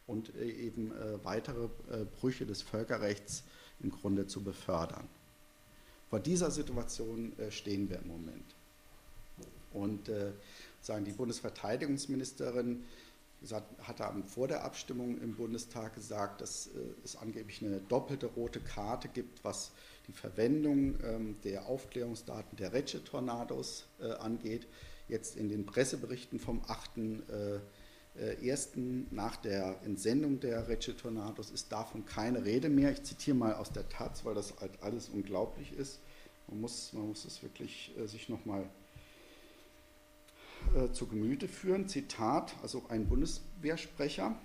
und äh, eben äh, weitere äh, Brüche des Völkerrechts im Grunde zu befördern. Vor dieser Situation stehen wir im Moment. Und sagen die Bundesverteidigungsministerin hatte vor der Abstimmung im Bundestag gesagt, dass es angeblich eine doppelte rote Karte gibt, was die Verwendung ähm, der Aufklärungsdaten der Recce-Tornados angeht jetzt in den Presseberichten vom 8.1. Äh, nach der Entsendung der Recce Tornados ist davon keine Rede mehr. Ich zitiere mal aus der Taz, weil das halt alles unglaublich ist. Man muss, man muss es wirklich äh, sich nochmal äh, zu Gemüte führen. Zitat, also ein Bundeswehrsprecher.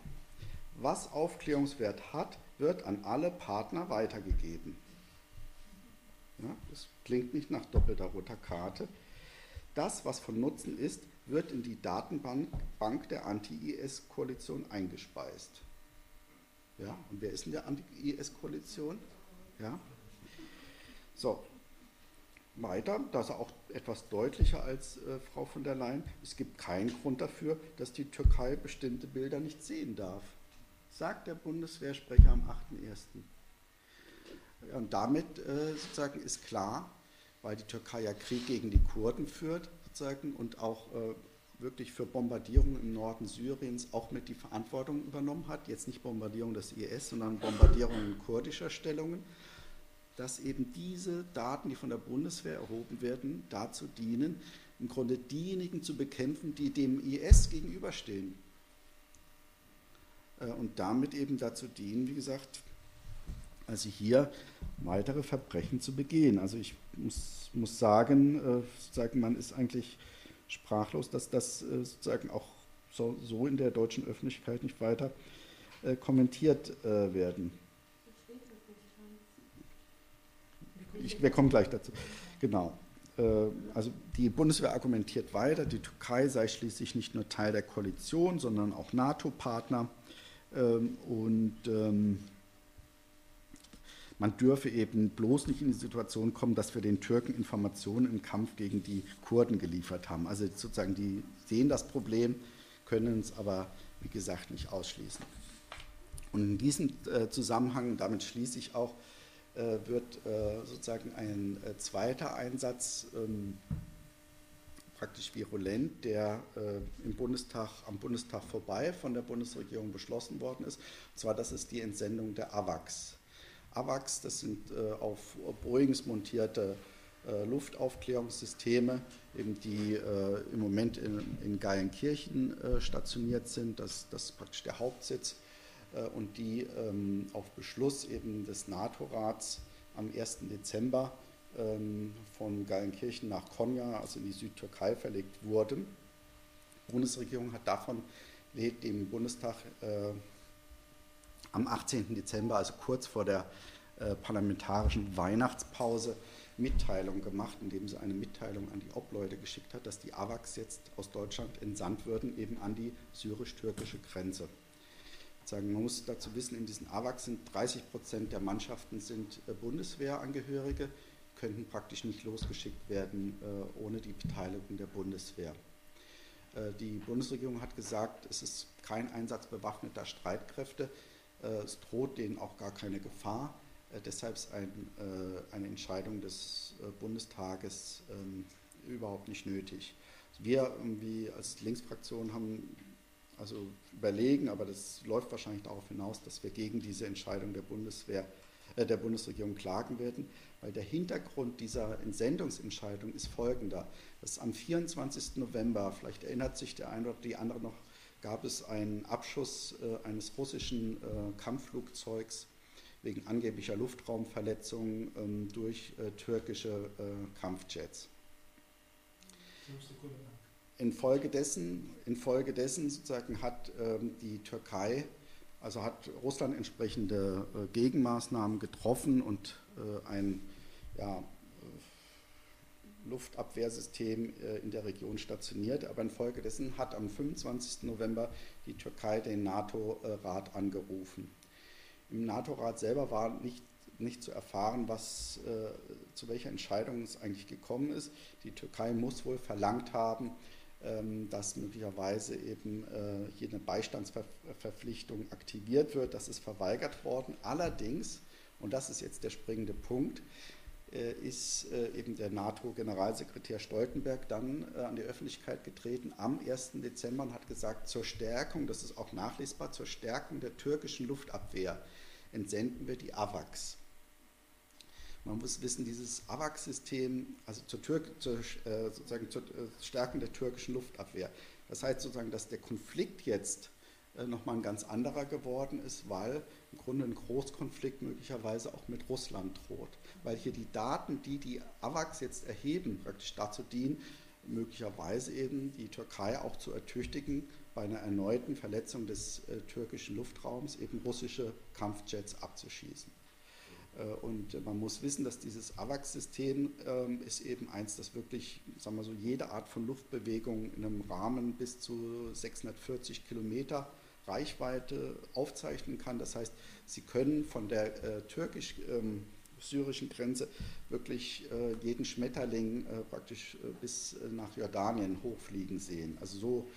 Was Aufklärungswert hat, wird an alle Partner weitergegeben. Ja, das klingt nicht nach doppelter roter Karte. Das, was von Nutzen ist, wird in die Datenbank der Anti-IS-Koalition eingespeist. Ja, und wer ist in der Anti-IS-Koalition? Ja. So. Weiter, das ist auch etwas deutlicher als äh, Frau von der Leyen, es gibt keinen Grund dafür, dass die Türkei bestimmte Bilder nicht sehen darf. Sagt der Bundeswehrsprecher am 8.1. Und damit äh, sozusagen ist klar, weil die Türkei ja Krieg gegen die Kurden führt sozusagen und auch äh, wirklich für Bombardierungen im Norden Syriens auch mit die Verantwortung übernommen hat, jetzt nicht Bombardierung des IS, sondern Bombardierungen kurdischer Stellungen, dass eben diese Daten, die von der Bundeswehr erhoben werden, dazu dienen, im Grunde diejenigen zu bekämpfen, die dem IS gegenüberstehen. Äh, und damit eben dazu dienen, wie gesagt, also hier weitere Verbrechen zu begehen. Also ich muss, muss sagen, äh, sozusagen, man ist eigentlich sprachlos, dass das äh, sozusagen auch so, so, in der deutschen Öffentlichkeit nicht weiter kommentiert werden. Ich, wir kommen gleich dazu. Genau. Äh, also die Bundeswehr argumentiert weiter, die Türkei sei schließlich nicht nur Teil der Koalition, sondern auch NATO-Partner. Ähm, und ähm, man dürfe eben bloß nicht in die Situation kommen, dass wir den Türken Informationen im Kampf gegen die Kurden geliefert haben. Also sozusagen, die sehen das Problem, können es aber, wie gesagt, nicht ausschließen. Und in diesem äh, Zusammenhang, damit schließe ich auch, wird äh, sozusagen ein äh, zweiter Einsatz ähm, praktisch virulent, der äh, im Bundestag, am Bundestag vorbei von der Bundesregierung beschlossen worden ist. Und zwar, das ist die Entsendung der AWACS. AWACS, das sind äh, auf Boeings montierte äh, Luftaufklärungssysteme, eben die äh, im Moment in, in Geilenkirchen stationiert sind. Das, das ist praktisch der Hauptsitz und die ähm, auf Beschluss eben des NATO-Rats am 1. Dezember ähm, von Geilenkirchen nach Konya, also in die Südtürkei, verlegt wurden. Die Bundesregierung hat davon lädt dem Bundestag am 18. Dezember, also kurz vor der äh, parlamentarischen Weihnachtspause, Mitteilung gemacht, indem sie eine Mitteilung an die Obleute geschickt hat, dass die AWACS jetzt aus Deutschland entsandt würden, eben an die syrisch-türkische Grenze. Sagen, man muss dazu wissen, in diesen AWACS sind 30 Prozent der Mannschaften sind äh, Bundeswehrangehörige, könnten praktisch nicht losgeschickt werden äh, ohne die Beteiligung der Bundeswehr. Äh, die Bundesregierung hat gesagt, es ist kein Einsatz bewaffneter Streitkräfte, es droht denen auch gar keine Gefahr. Deshalb ist ein, eine Entscheidung des Bundestages ähm, überhaupt nicht nötig. Wir wie als Linksfraktion haben also überlegen, aber das läuft wahrscheinlich darauf hinaus, dass wir gegen diese Entscheidung der Bundeswehr, äh, der Bundesregierung klagen werden, weil der Hintergrund dieser Entsendungsentscheidung ist folgender. Das am 24. November, vielleicht erinnert sich der eine oder die andere noch gab es einen Abschuss äh, eines russischen äh, Kampfflugzeugs wegen angeblicher Luftraumverletzungen ähm, durch äh, türkische äh, Kampfjets. Infolgedessen, infolgedessen sozusagen hat ähm, die Türkei, also hat Russland entsprechende äh, Gegenmaßnahmen getroffen und äh, ein ja, Luftabwehrsystem äh, in der Region stationiert. Aber infolgedessen hat am 25. November die Türkei den NATO-Rat angerufen. Im NATO-Rat selber war nicht, nicht zu erfahren, was, äh, zu welcher Entscheidung es eigentlich gekommen ist. Die Türkei muss wohl verlangt haben, dass möglicherweise eben äh, hier eine Beistandsverpflichtung aktiviert wird. Das ist verweigert worden. Allerdings, und das ist jetzt der springende Punkt, äh, ist äh, eben der NATO-Generalsekretär Stoltenberg dann an die Öffentlichkeit getreten am 1. Dezember und hat gesagt, zur Stärkung, das ist auch nachlesbar, zur Stärkung der türkischen Luftabwehr entsenden wir die AVAX. Man muss wissen, dieses AVAX-System, also zur, Türk, zur, sozusagen zur Stärkung der türkischen Luftabwehr, das heißt sozusagen, dass der Konflikt jetzt nochmal ein ganz anderer geworden ist, weil im Grunde ein Großkonflikt möglicherweise auch mit Russland droht weil hier die Daten, die die AWACS jetzt erheben, praktisch dazu dienen, möglicherweise eben die Türkei auch zu ertüchtigen, bei einer erneuten Verletzung des äh, türkischen Luftraums eben russische Kampfjets abzuschießen. Äh, und man muss wissen, dass dieses AWACS-System äh, ist eben eins, das wirklich, sagen wir so, jede Art von Luftbewegung in einem Rahmen bis zu 640 Kilometer Reichweite aufzeichnen kann. Das heißt, Sie können von der äh, türkisch ähm, Grenze wirklich äh, jeden Schmetterling äh, praktisch äh, bis äh, nach Jordanien hochfliegen sehen. Also so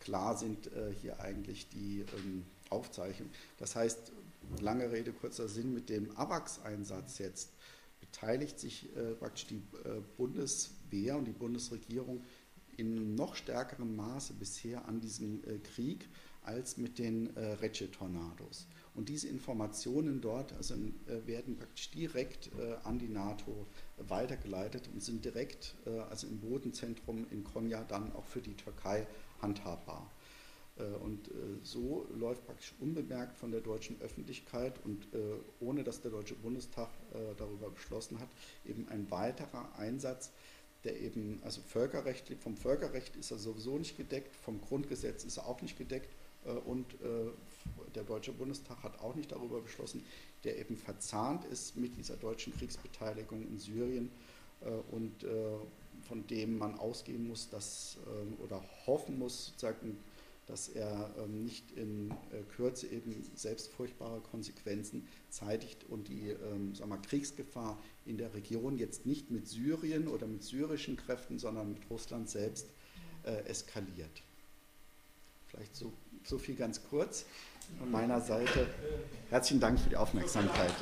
klar sind äh, hier eigentlich die ähm, Aufzeichnungen. Das heißt, lange Rede, kurzer Sinn, mit dem AWACS-Einsatz jetzt beteiligt sich äh, praktisch die Bundeswehr und die Bundesregierung in noch stärkerem Maße bisher an diesem Krieg als mit den äh, Recce-Tornados. Und diese Informationen dort also, äh, werden praktisch direkt äh, an die NATO weitergeleitet und sind direkt äh, also im Bodenzentrum in Konya dann auch für die Türkei handhabbar. Äh, und äh, so läuft praktisch unbemerkt von der deutschen Öffentlichkeit und ohne dass der Deutsche Bundestag darüber beschlossen hat, eben ein weiterer Einsatz, der eben, also völkerrechtlich, vom Völkerrecht ist er sowieso nicht gedeckt, vom Grundgesetz ist er auch nicht gedeckt äh, und äh, der Deutsche Bundestag hat auch nicht darüber beschlossen, der eben verzahnt ist mit dieser deutschen Kriegsbeteiligung in Syrien äh, und von dem man ausgehen muss, dass oder hoffen muss, sozusagen, dass er ähm, nicht in Kürze eben selbst furchtbare Konsequenzen zeitigt und die ähm, sagen wir, Kriegsgefahr in der Region jetzt nicht mit Syrien oder mit syrischen Kräften, sondern mit Russland selbst eskaliert. Vielleicht so so viel ganz kurz von meiner Seite. Herzlichen Dank für die Aufmerksamkeit.